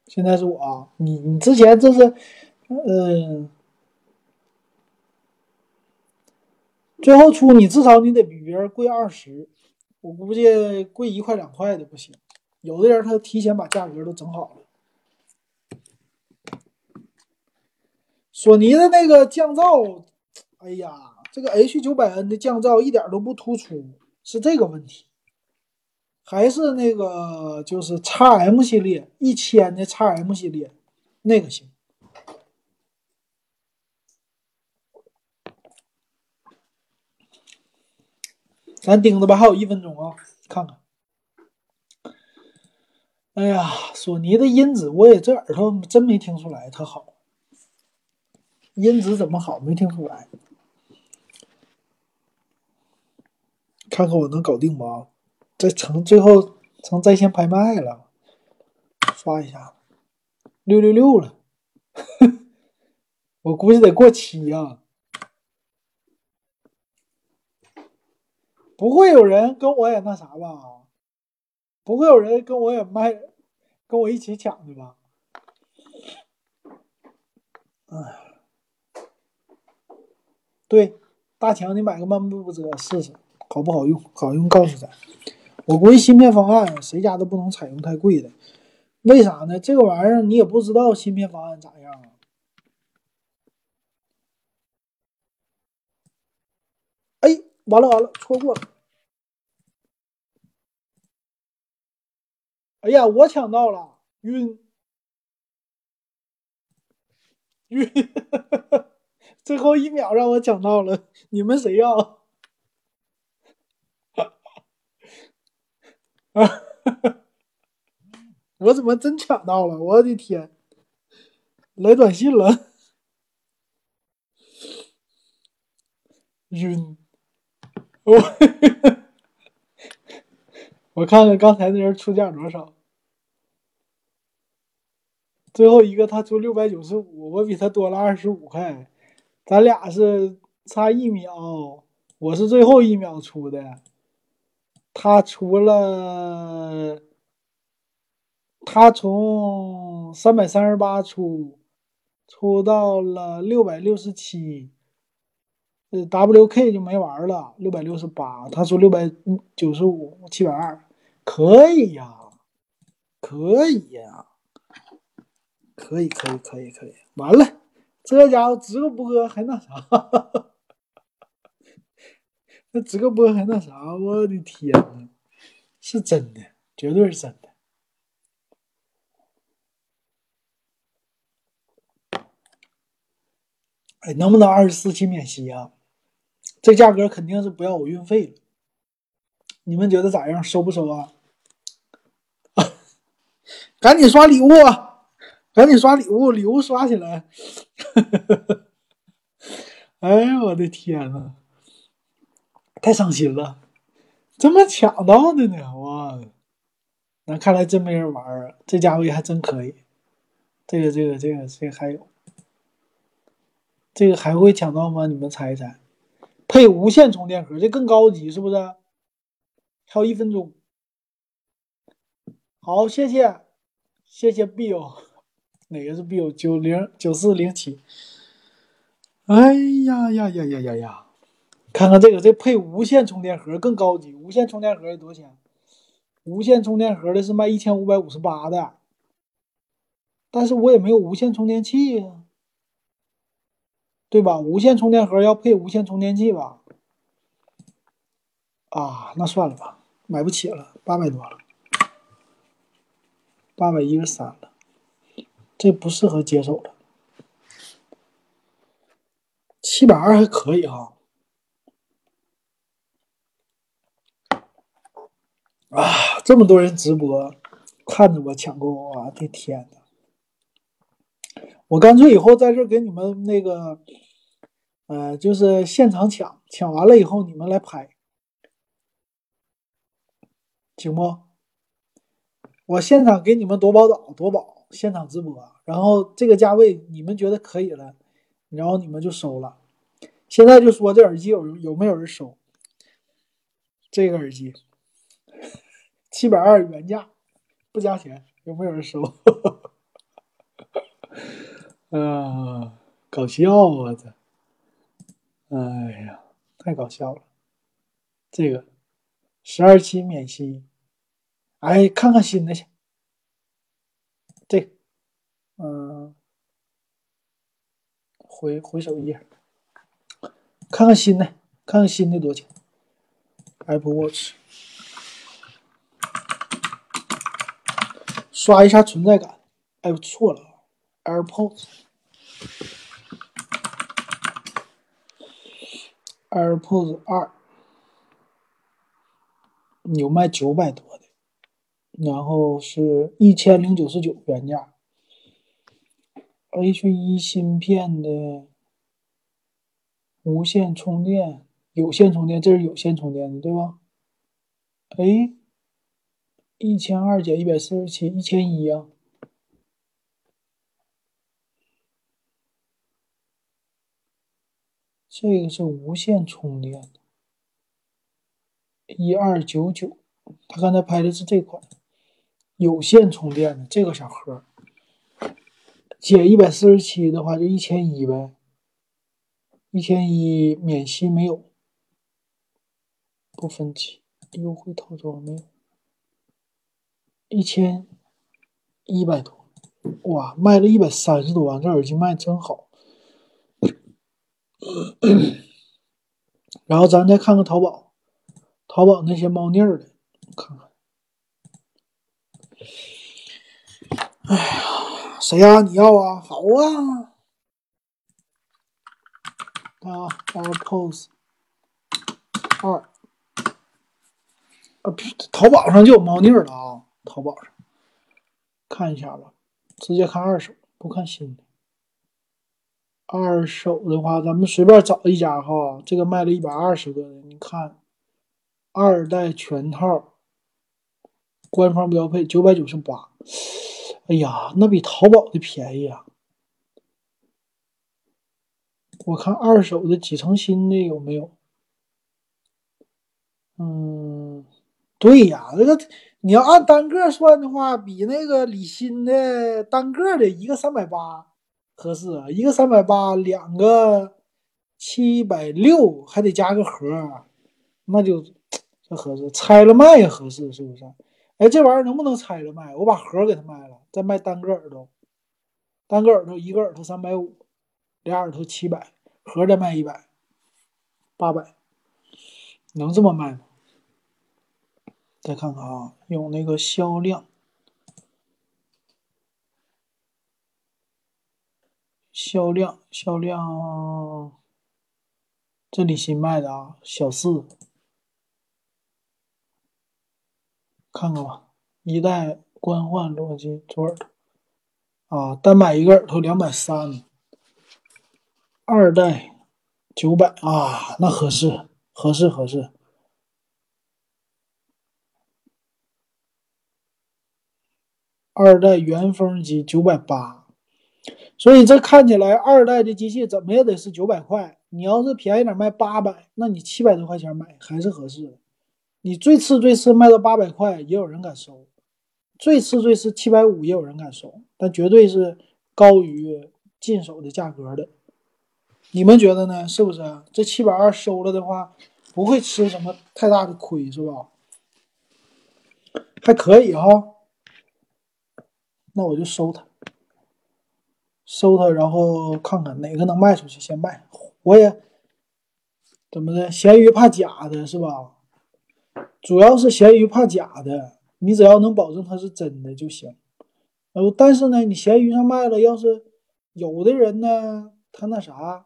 现在是我啊，你你之前这是，嗯，最后出你至少你得比别人贵二十，我估计贵一块两块的不行。有的人他提前把价格都整好了。索尼的那个降噪，哎呀，这个 H 九百 N 的降噪一点都不突出，是这个问题。还是那个，就是 x M 系列一千的 x M 系列，那个行。咱盯着吧，还有一分钟啊，看看。哎呀，索尼的音质，我也这耳朵真没听出来它好。音质怎么好？没听出来。看看我能搞定不？这成最后成在线拍卖了，刷一下，六六六了，(laughs) 我估计得过期呀，不会有人跟我也那啥吧？不会有人跟我也卖，跟我一起抢的吧？哎，对，大强，你买个漫步者试试，好不好用？好用，告诉咱。我估计芯片方案谁家都不能采用太贵的，为啥呢？这个玩意儿你也不知道芯片方案咋样啊！哎，完了完了，错过了！哎呀，我抢到了，晕晕，(laughs) 最后一秒让我抢到了，你们谁要？(laughs) 我怎么真抢到了？我的天，来短信了，晕！我 (laughs) 我看看刚才那人出价多少，最后一个他出六百九十五，我比他多了二十五块，咱俩是差一秒，我是最后一秒出的。他出了，他从三百三十八出，出到了六百六十七，，WK 就没玩了，六百六十八，他说六百九十五，七百二，可以呀，可以呀，可以可以可以可以，完了，这家伙直个播还那啥。(laughs) 那直播还那啥，我的天呐，是真的，绝对是真的。哎，能不能二十四期免息啊？这价格肯定是不要我运费了。你们觉得咋样？收不收啊？(laughs) 赶紧刷礼物，赶紧刷礼物，礼物刷起来！(laughs) 哎呀，我的天呐！太伤心了，怎么抢到的呢？哇，那看来真没人玩啊！这家伙还真可以，这个、这个、这个、这个还有，这个还会抢到吗？你们猜一猜？配无线充电盒，这更高级是不是？还有一分钟，好，谢谢，谢谢 Bill，哪个是 B 九九零九四零七，哎呀呀呀呀呀呀！看看这个，这配无线充电盒更高级。无线充电盒多少钱？无线充电盒的是卖一千五百五十八的，但是我也没有无线充电器呀，对吧？无线充电盒要配无线充电器吧？啊，那算了吧，买不起了，八百多了，八百一十三了，这不适合接手了。七百二还可以哈。啊，这么多人直播，看着我抢购，我的天呐！我干脆以后在这给你们那个，呃，就是现场抢，抢完了以后你们来拍，行不？我现场给你们夺宝岛夺宝，现场直播，然后这个价位你们觉得可以了，然后你们就收了。现在就说这耳机有有没有人收？这个耳机。七百二原价，不加钱，有没有人收？(laughs) 啊，搞笑啊这！哎呀，太搞笑了！这个十二期免息，哎，看看新的去。嗯，回回首一页，看看新的，看看新的多少钱？Apple Watch。刷一下存在感，哎呦错了，AirPods，AirPods 二有卖九百多的，然后是一千零九十九原价，H 一芯片的无线充电，有线充电，这是有线充电的对吧？哎。一千二减一百四十七，一千一啊！这个是无线充电的，一二九九。他刚才拍的是这款有线充电的这个小盒，减一百四十七的话就一千一呗，一千一免息没有，不分期优惠套装没有。一千一百多，哇，卖了一百三十多万，这耳机卖真好。然后咱再看看淘宝，淘宝那些猫腻儿的，看看。哎呀，谁呀？你要啊？好啊。啊，AirPods 二，啊，淘宝上就有猫腻了啊。淘宝上看一下吧，直接看二手，不看新的。二手的话，咱们随便找一家哈，这个卖了一百二十个的，你看，二代全套，官方标配九百九十八。哎呀，那比淘宝的便宜啊！我看二手的几成新的有没有？嗯，对呀，这个。你要按单个算的话，比那个李鑫的单个的一个三百八合适，一个三百八，两个七百六，还得加个盒，那就这合适。拆了卖也合适，是不是？哎，这玩意儿能不能拆了卖？我把盒给他卖了，再卖单个耳朵，单个耳朵一个耳朵三百五，俩耳朵七百，盒再卖一百，八百，能这么卖吗？再看看啊，有那个销量，销量，销量，这里新卖的啊，小四，看看吧，一代官换逻辑左耳朵，啊，单买一个耳朵两百三，二代九百啊，那合适，合适，合适。二代原风机九百八，所以这看起来二代的机器怎么也得是九百块。你要是便宜点卖八百，那你七百多块钱买还是合适的。你最次最次卖到八百块，也有人敢收；最次最次七百五，也有人敢收。但绝对是高于进手的价格的。你们觉得呢？是不是？这七百二收了的话，不会吃什么太大的亏，是吧？还可以哈。那我就收它，收它，然后看看哪个能卖出去，先卖。我也怎么的？咸鱼怕假的，是吧？主要是咸鱼怕假的，你只要能保证它是真的就行。然后，但是呢，你闲鱼上卖了，要是有的人呢，他那啥，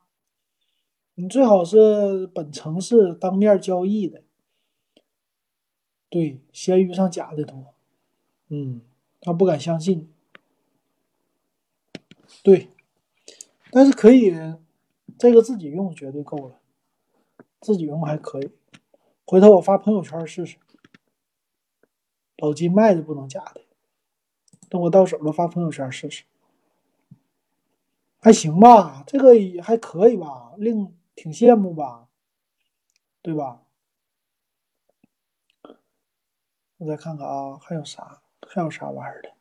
你最好是本城市当面交易的。对，闲鱼上假的多，嗯，他不敢相信。对，但是可以，这个自己用绝对够了，自己用还可以。回头我发朋友圈试试。老金卖的不能假的，等我到手了发朋友圈试试。还行吧，这个也还可以吧，令挺羡慕吧，对吧？我再看看啊，还有啥？还有啥玩意儿的？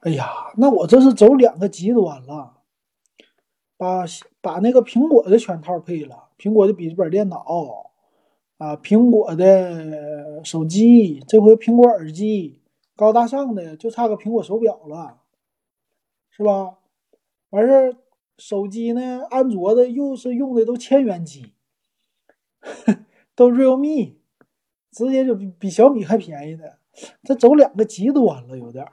哎呀，那我这是走两个极端了，把把那个苹果的全套配了，苹果的笔记本电脑，啊，苹果的手机，这回苹果耳机，高大上的就差个苹果手表了，是吧？完事儿，手机呢，安卓的又是用的都千元机，都 realme，直接就比比小米还便宜的，这走两个极端了，有点儿。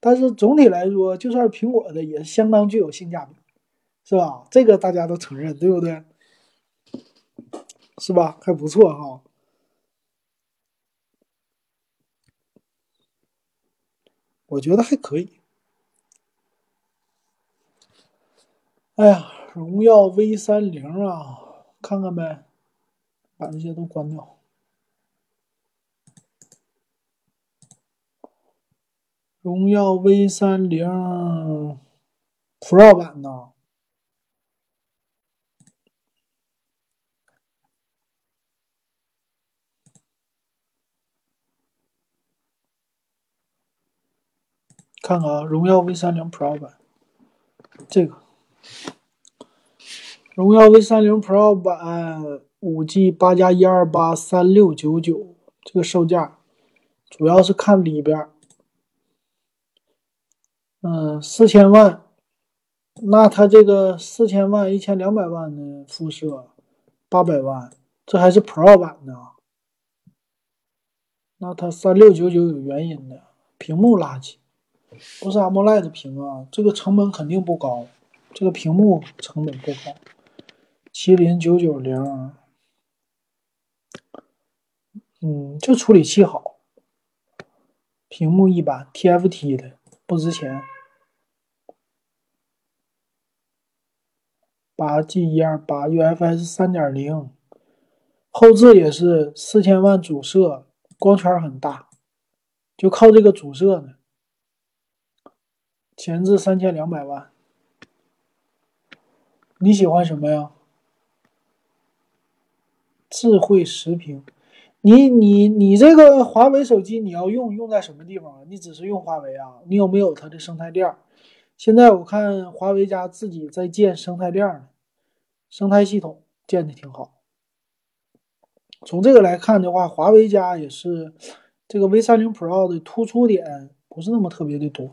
但是总体来说，就算是苹果的，也相当具有性价比，是吧？这个大家都承认，对不对？是吧？还不错哈，我觉得还可以。哎呀，荣耀 V 三零啊，看看呗，把这些都关掉。荣耀 V 三零 Pro 版呢？看看啊，荣耀 V 三零 Pro 版，这个荣耀 V 三零 Pro 版五 G 八加一二八三六九九，这个售价主要是看里边。嗯，四千万，那它这个四千万、一千两百万的辐射，八百万，这还是 Pro 版呢。那它三六九九有原因的，屏幕垃圾，不是 AMOLED 屏啊，这个成本肯定不高，这个屏幕成本不高。麒麟九九零，嗯，就处理器好，屏幕一般，TFT 的不值钱。八 G 一二八 UFS 三点零，后置也是四千万主摄，光圈很大，就靠这个主摄呢。前置三千两百万，你喜欢什么呀？智慧十屏，你你你这个华为手机你要用用在什么地方啊？你只是用华为啊？你有没有它的生态链？现在我看华为家自己在建生态链呢。生态系统建的挺好，从这个来看的话，华为家也是这个 V 三零 Pro 的突出点不是那么特别的多，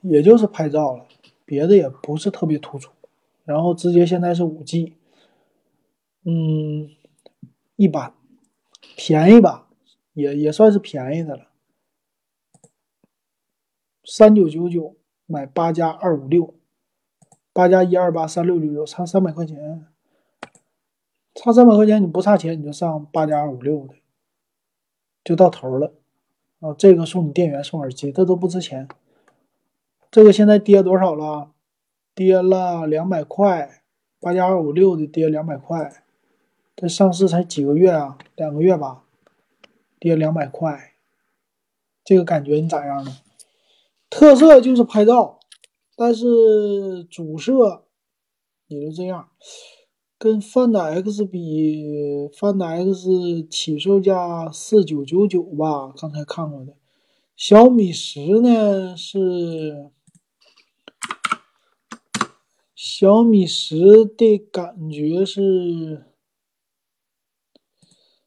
也就是拍照了，别的也不是特别突出。然后直接现在是五 G，嗯，一般，便宜吧，也也算是便宜的了，三九九九买八加二五六。八加一二八三六六六，差三百块钱，差三百块钱你不差钱你就上八加二五六的，就到头了啊！这个送你电源送耳机，这都不值钱。这个现在跌多少了？跌了两百块，八加二五六的跌两百块，这上市才几个月啊？两个月吧，跌两百块，这个感觉你咋样呢？特色就是拍照。但是主摄也就这样，跟 Find X 比，Find X 起售价四九九九吧，刚才看过的。小米十呢是小米十的感觉是，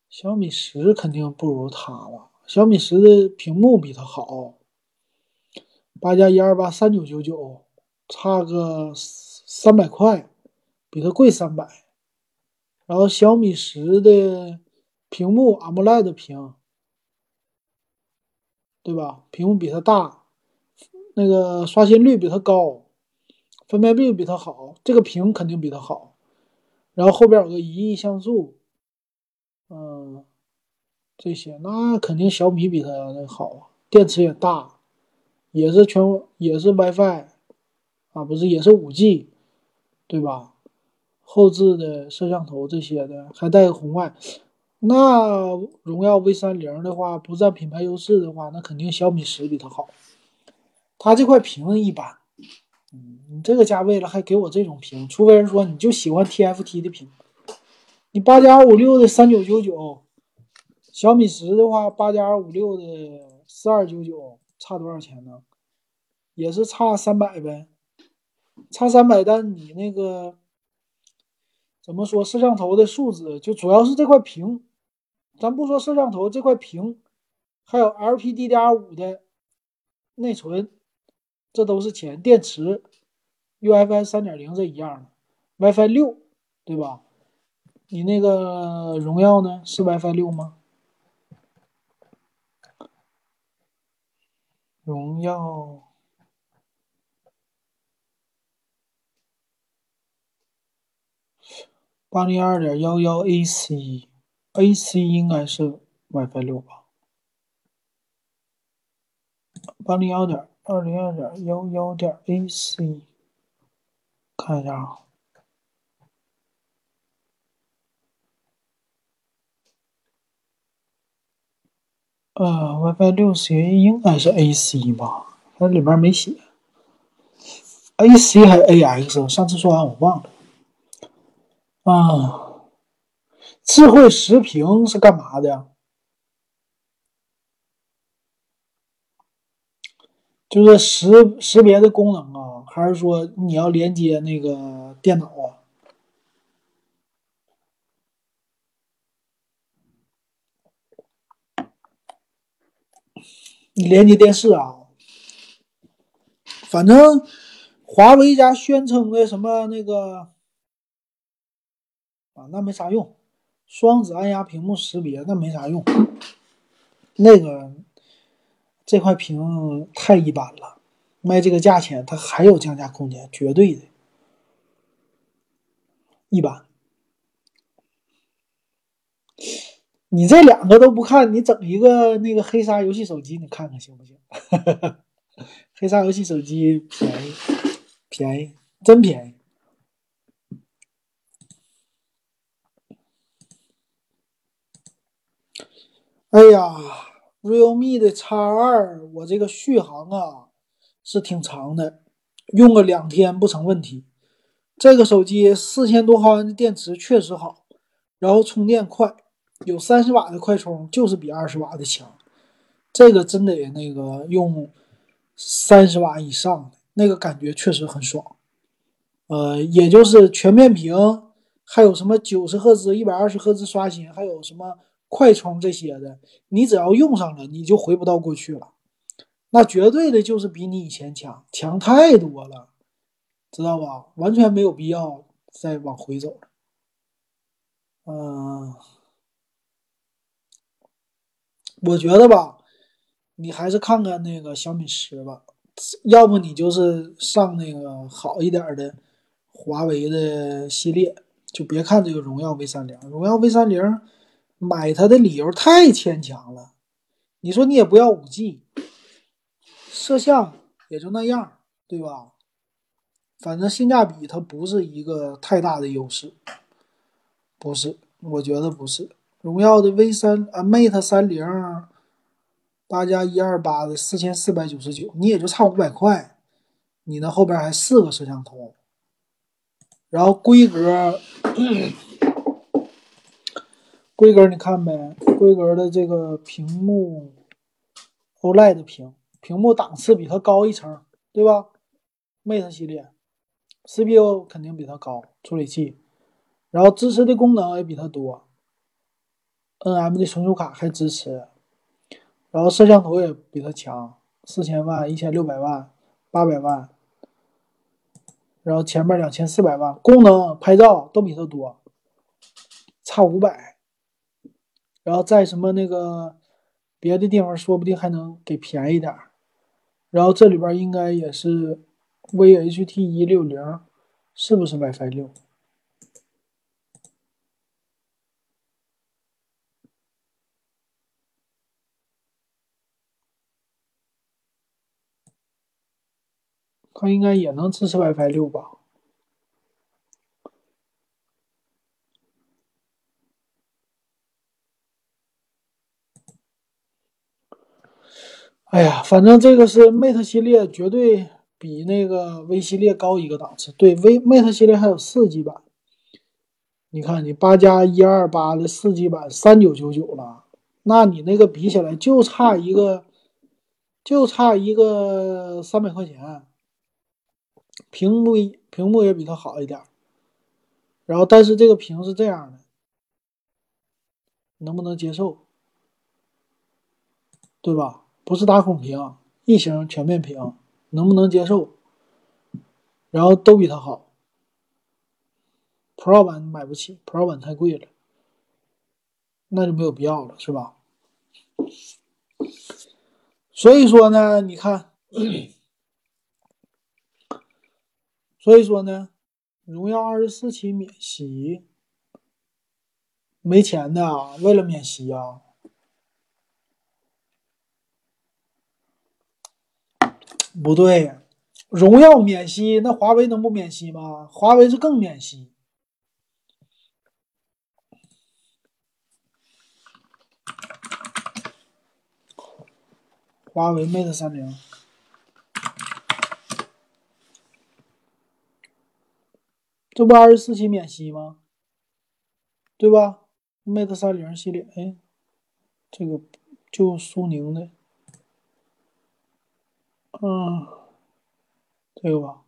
小米十肯定不如它了？小米十的屏幕比它好，八加一二八三九九九，差个三百块，比它贵三百。然后小米十的屏幕 AMOLED 屏，对吧？屏幕比它大，那个刷新率比它高，分辨率比它好，这个屏肯定比它好。然后后边有个一亿像素，嗯，这些那肯定小米比它那好啊。电池也大，也是全也是 WiFi 啊，不是也是五 G，对吧？后置的摄像头这些的，还带个红外。那荣耀 V 三零的话，不占品牌优势的话，那肯定小米十比它好。它这块屏一般，你这个价位了还给我这种屏，除非是说你就喜欢 TFT 的屏。你八加二五六的三九九九，小米十的话八加二五六的四二九九，差多少钱呢？也是差三百呗，差三百，但你那个。怎么说？摄像头的素质就主要是这块屏，咱不说摄像头这块屏，还有 LPDDR5 的内存，这都是钱。电池，UFS 三点零是一样的，WiFi 六，对吧？你那个荣耀呢？是 WiFi 六吗？荣耀。八零二点幺幺 AC，AC 应该是 WiFi 六吧？八零幺点二零二点幺幺点 AC，看一下啊。呃，WiFi 六 C 应该是 AC 吧？它里面没写，AC 还是 AX？上次说完我忘了。啊，智慧时屏是干嘛的呀？就是识识别的功能啊，还是说你要连接那个电脑啊？你连接电视啊？反正华为家宣称的什么那个。啊，那没啥用，双子按压屏幕识别那没啥用，那个这块屏太一般了，卖这个价钱它还有降价空间，绝对的，一般。你这两个都不看，你整一个那个黑鲨游戏手机，你看看行不行？(laughs) 黑鲨游戏手机便宜，便宜，真便宜。哎呀，realme 的 X 二，我这个续航啊是挺长的，用个两天不成问题。这个手机四千多毫安的电池确实好，然后充电快，有三十瓦的快充，就是比二十瓦的强。这个真得那个用三十瓦以上的那个感觉确实很爽。呃，也就是全面屏，还有什么九十赫兹、一百二十赫兹刷新，还有什么。快充这些的，你只要用上了，你就回不到过去了。那绝对的就是比你以前强，强太多了，知道吧？完全没有必要再往回走了。嗯，我觉得吧，你还是看看那个小米十吧，要不你就是上那个好一点的华为的系列，就别看这个荣耀 V 三零，荣耀 V 三零。买它的理由太牵强了，你说你也不要五 G，摄像也就那样，对吧？反正性价比它不是一个太大的优势，不是，我觉得不是。荣耀的 V 三啊，Mate 三零八加一二八的四千四百九十九，你也就差五百块，你那后边还四个摄像头，然后规格。规格你看呗，规格的这个屏幕，OLED 屏，屏幕档次比它高一层，对吧？Mate 系列，CPU 肯定比它高，处理器，然后支持的功能也比它多，NM 的存储卡还支持，然后摄像头也比它强，四千万、一千六百万、八百万，然后前面两千四百万，功能拍照都比它多，差五百，然后在什么那个别的地方说不定还能给便宜点儿，然后这里边应该也是。VHT 一六零是不是 WiFi 六？它应该也能支持 WiFi 六吧？哎呀，反正这个是 Mate 系列，绝对。比那个 V 系列高一个档次，对，V Mate 系列还有四 G 版。你看，你八加一二八的四 G 版三九九九了，那你那个比起来就差一个，就差一个三百块钱。屏幕屏幕也比它好一点，然后但是这个屏是这样的，能不能接受？对吧？不是打孔屏，异形全面屏。能不能接受？然后都比它好。Pro 版买不起，Pro 版太贵了，那就没有必要了，是吧？所以说呢，你看，所以说呢，荣耀二十四期免息，没钱的啊，为了免息啊。不对，荣耀免息，那华为能不免息吗？华为是更免息。华为 Mate 三零，这不二十四期免息吗？对吧？Mate 三零系列，哎，这个就苏宁的。嗯，这个吧，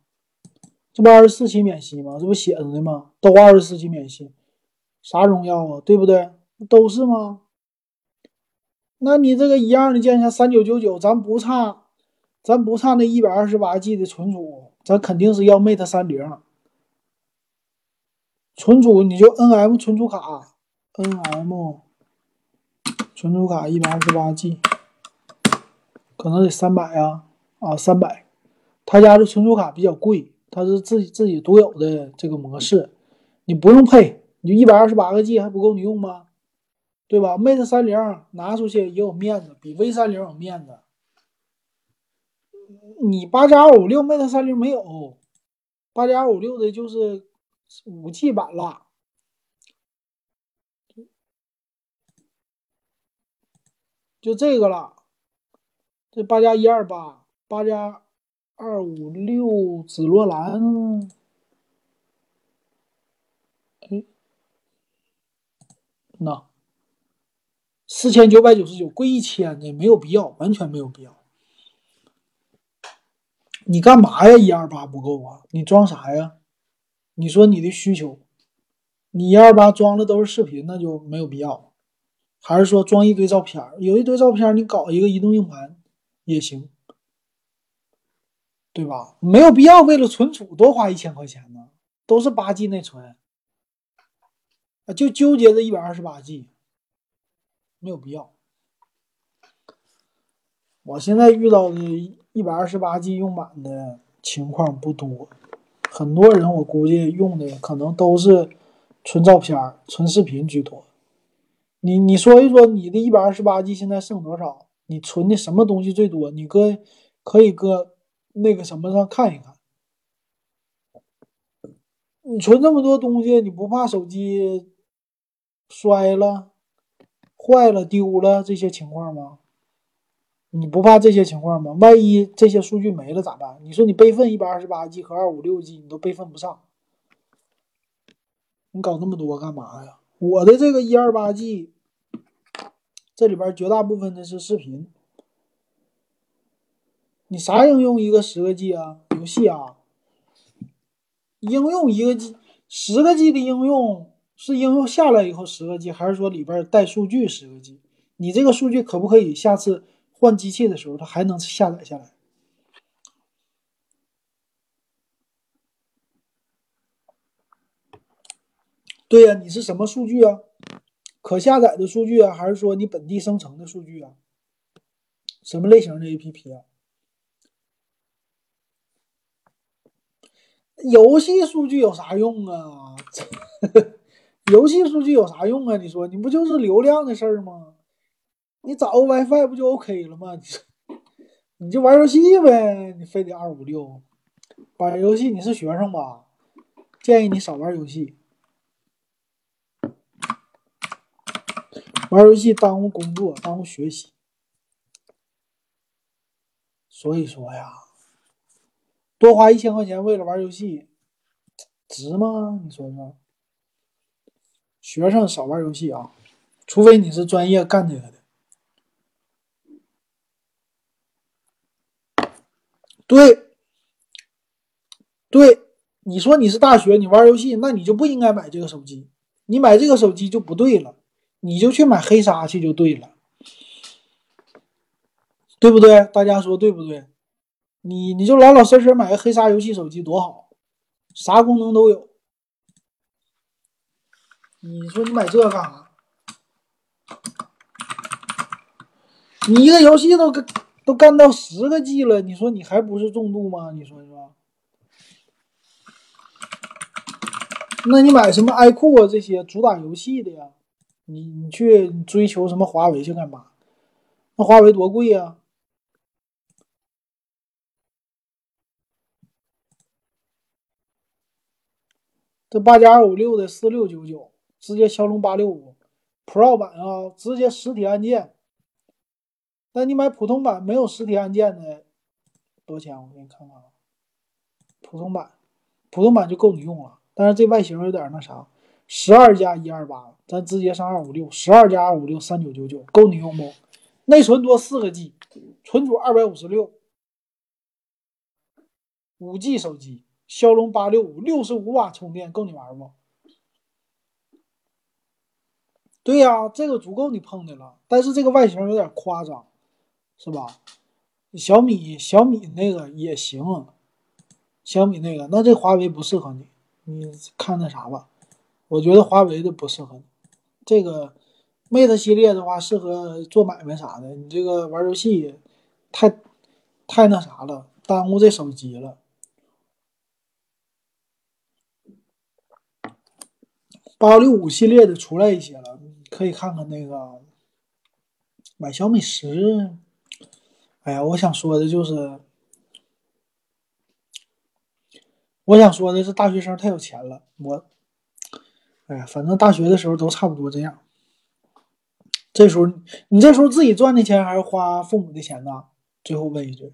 这不二十四期免息吗？这不写着呢吗？都二十四期免息，啥荣耀啊？对不对？都是吗？那你这个一样的价钱三九九九，咱不差，咱不差那一百二十八 G 的存储，咱肯定是要 Mate 三零。存储你就 NM 存储卡，NM 存储卡一百二十八 G，可能得三百呀。啊，三百，他家的存储卡比较贵，他是自己自己独有的这个模式，你不用配，你就一百二十八个 G 还不够你用吗？对吧？Mate 三零拿出去也有面子，比 V 三零有面子。你八加二五六 Mate 三零没有，八加二五六的就是五 G 版了，就这个了，这八加一二八。八加二五六紫罗兰，哎，那四千九百九十九，贵一千的没有必要，完全没有必要。你干嘛呀？一二八不够啊？你装啥呀？你说你的需求，你一二八装的都是视频，那就没有必要。还是说装一堆照片？有一堆照片，你搞一个移动硬盘也行。对吧？没有必要为了存储多花一千块钱呢，都是八 G 内存，就纠结这一百二十八 G，没有必要。我现在遇到的一百二十八 G 用满的情况不多，很多人我估计用的可能都是存照片、存视频居多。你你说一说，你的一百二十八 G 现在剩多少？你存的什么东西最多？你搁可以搁。那个什么上看一看，你存这么多东西，你不怕手机摔了、坏了、丢了这些情况吗？你不怕这些情况吗？万一这些数据没了咋办？你说你备份一百二十八 G 和二五六 G，你都备份不上，你搞那么多干嘛呀？我的这个一二八 G，这里边绝大部分的是视频。你啥应用一个十个 G 啊？游戏啊？应用一个 G，十个 G 的应用是应用下来以后十个 G，还是说里边带数据十个 G？你这个数据可不可以下次换机器的时候它还能下载下来？对呀，你是什么数据啊？可下载的数据啊，还是说你本地生成的数据啊？什么类型的 APP 啊？游戏数据有啥用啊？(laughs) 游戏数据有啥用啊？你说你不就是流量的事儿吗？你找个 WiFi 不就 OK 了吗？你就玩游戏呗，你非得二五六玩游戏？你是学生吧？建议你少玩游戏，玩游戏耽误工作，耽误学习。所以说呀。多花一千块钱为了玩游戏，值吗？你说说。学生少玩游戏啊，除非你是专业干这个的。对，对，你说你是大学，你玩游戏，那你就不应该买这个手机。你买这个手机就不对了，你就去买黑鲨去就对了，对不对？大家说对不对？你你就老老实实买个黑鲨游戏手机多好，啥功能都有。你说你买这干啥？你一个游戏都干都干到十个 G 了，你说你还不是重度吗？你说是吧？那你买什么 iQOO 啊这些主打游戏的呀？你你去追求什么华为去干嘛？那华为多贵呀？这八加二五六的四六九九，直接骁龙八六五 Pro 版啊，直接实体按键。那你买普通版没有实体按键的，多少钱？我给你看看啊，普通版，普通版就够你用了。但是这外形有点那啥，十二加一二八，咱直接上二五六，十二加二五六三九九九，够你用不？内存多四个 G，存储二百五十六，五 G 手机。骁龙八六五六十五瓦充电够你玩不？对呀，这个足够你碰的了。但是这个外形有点夸张，是吧？小米小米那个也行，小米那个那这华为不适合你，你看那啥吧。我觉得华为的不适合你。这个 Mate 系列的话适合做买卖啥的，你这个玩游戏太太那啥了，耽误这手机了。八六五系列的出来一些了，可以看看那个买小米十。哎呀，我想说的就是，我想说的是，大学生太有钱了。我，哎呀，反正大学的时候都差不多这样。这时候，你这时候自己赚的钱还是花父母的钱呢？最后问一句。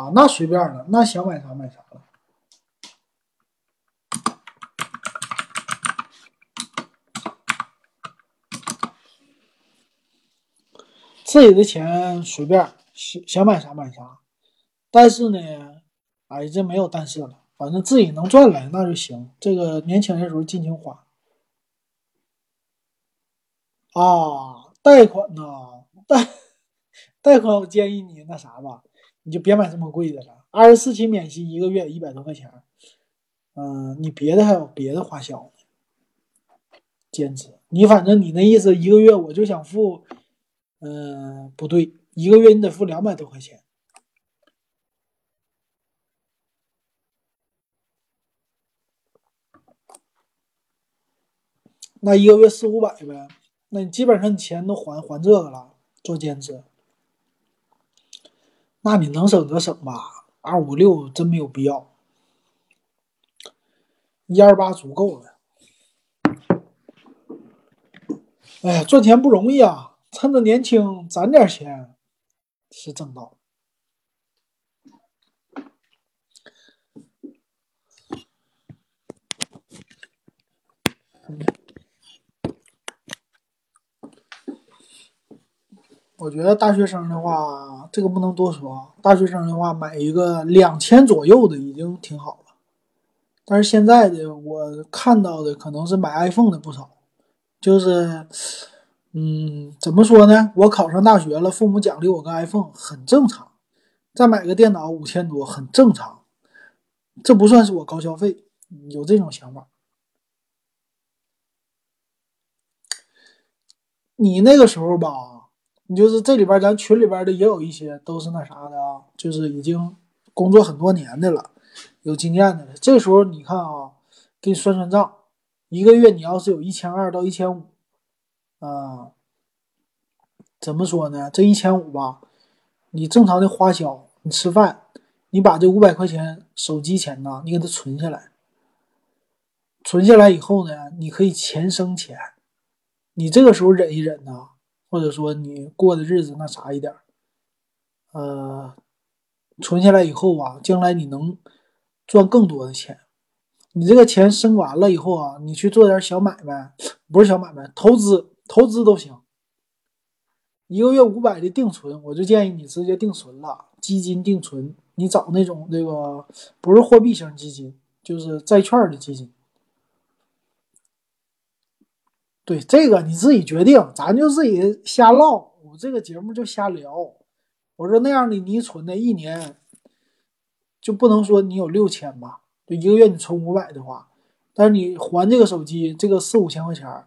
啊，那随便了，那想买啥买啥了。自己的钱随便，想想买啥买啥。但是呢，哎，这没有但是了，反正自己能赚来那就行。这个年轻的时候尽情花。啊，贷款呐，贷 (laughs) 贷款，我建议你那啥吧。你就别买这么贵的了，二十四期免息，一个月一百多块钱。嗯，你别的还有别的花销呢，兼职。你反正你那意思，一个月我就想付，嗯，不对，一个月你得付两百多块钱。那一个月四五百呗，那你基本上你钱都还还这个了，做兼职。那你能省则省吧，二五六真没有必要，一二八足够了。哎呀，赚钱不容易啊，趁着年轻攒点钱是正道。我觉得大学生的话，这个不能多说啊。大学生的话，买一个两千左右的已经挺好了。但是现在的我看到的可能是买 iPhone 的不少，就是，嗯，怎么说呢？我考上大学了，父母奖励我个 iPhone 很正常。再买个电脑五千多很正常，这不算是我高消费，有这种想法。你那个时候吧，你就是这里边咱群里边的也有一些都是那啥的啊，就是已经工作很多年的了，有经验的了。这时候你看啊，给你算算账，一个月你要是有一千二到一千五，啊，怎么说呢？这一千五吧，你正常的花销，你吃饭，你把这五百块钱手机钱呢，你给它存下来，存下来以后呢，你可以钱生钱。你这个时候忍一忍呢，或者说你过的日子那啥一点呃，存下来以后啊，将来你能赚更多的钱。你这个钱生完了以后啊，你去做点小买卖，不是小买卖，投资，投资都行。一个月五百的定存，我就建议你直接定存了，基金定存，你找那种这个不是货币型基金，就是债券的基金。对这个你自己决定，咱就自己瞎唠。我这个节目就瞎聊。我说那样的你存的一年就不能说你有六千吧？就一个月你存五百的话，但是你还这个手机这个四五千块钱，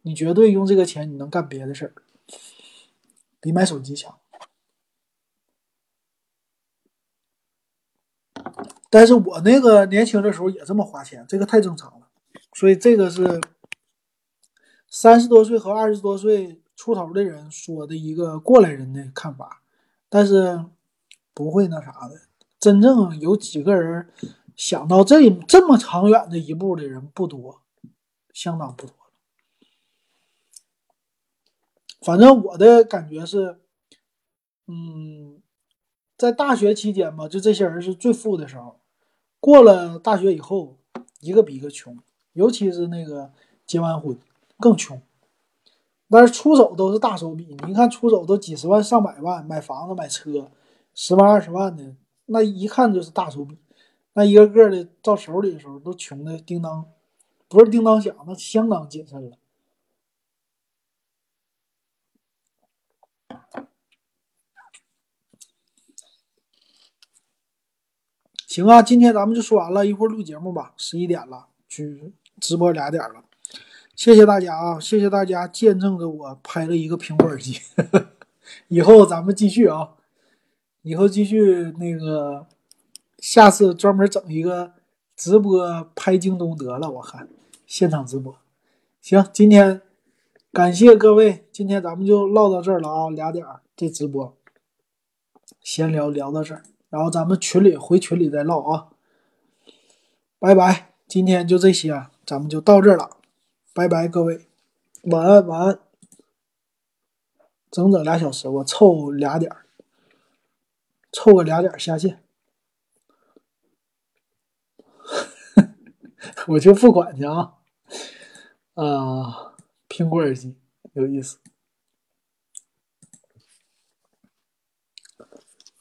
你绝对用这个钱你能干别的事儿，比买手机强。但是我那个年轻的时候也这么花钱，这个太正常了。所以这个是。三十多岁和二十多岁出头的人说的一个过来人的看法，但是不会那啥的。真正有几个人想到这这么长远的一步的人不多，相当不多。反正我的感觉是，嗯，在大学期间吧，就这些人是最富的时候。过了大学以后，一个比一个穷，尤其是那个结完婚。更穷，但是出手都是大手笔。你看出手都几十万、上百万买房子、买车，十万、二十万的，那一看就是大手笔。那一个个的到手里的时候，都穷的叮当，不是叮当响，那相当谨慎了。行啊，今天咱们就说完了，一会儿录节目吧。十一点了，去直播俩点了。谢谢大家啊！谢谢大家见证着我拍了一个苹果耳机，(laughs) 以后咱们继续啊，以后继续那个，下次专门整一个直播拍京东得了，我看现场直播。行，今天感谢各位，今天咱们就唠到这儿了啊，俩点这直播，闲聊聊到这儿，然后咱们群里回群里再唠啊，拜拜，今天就这些，咱们就到这儿了。拜拜，各位，晚安，晚安。整整俩小时，我凑俩点儿，凑个俩点儿下线，(laughs) 我就付款去啊。啊，苹果耳机有意思。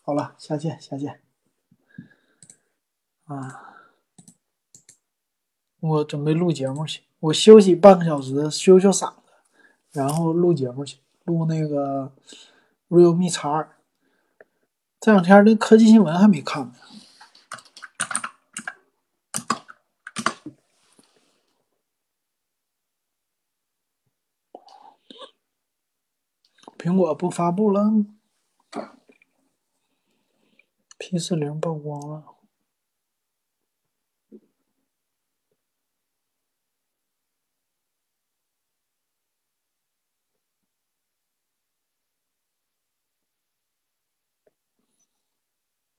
好了，下线，下线。啊，我准备录节目去。我休息半个小时，修修嗓子，然后录节目去，录那个 Realme X2。这两天那科技新闻还没看呢。苹果不发布了，P 四零曝光了。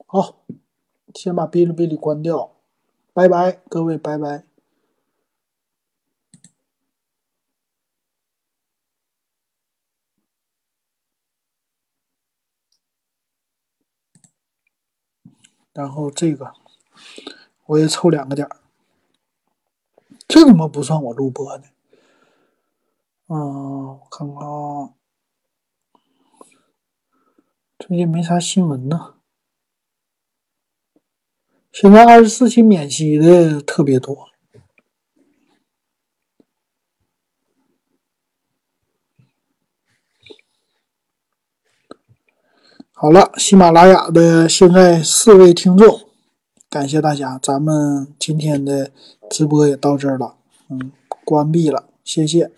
好，先把哔哩哔哩关掉，拜拜，各位，拜拜。然后这个我也凑两个点儿，这怎么不算我录播呢？嗯，我看看啊。最近没啥新闻呢。现在二十四期免息的特别多。好了，喜马拉雅的现在四位听众，感谢大家，咱们今天的直播也到这儿了，嗯，关闭了，谢谢。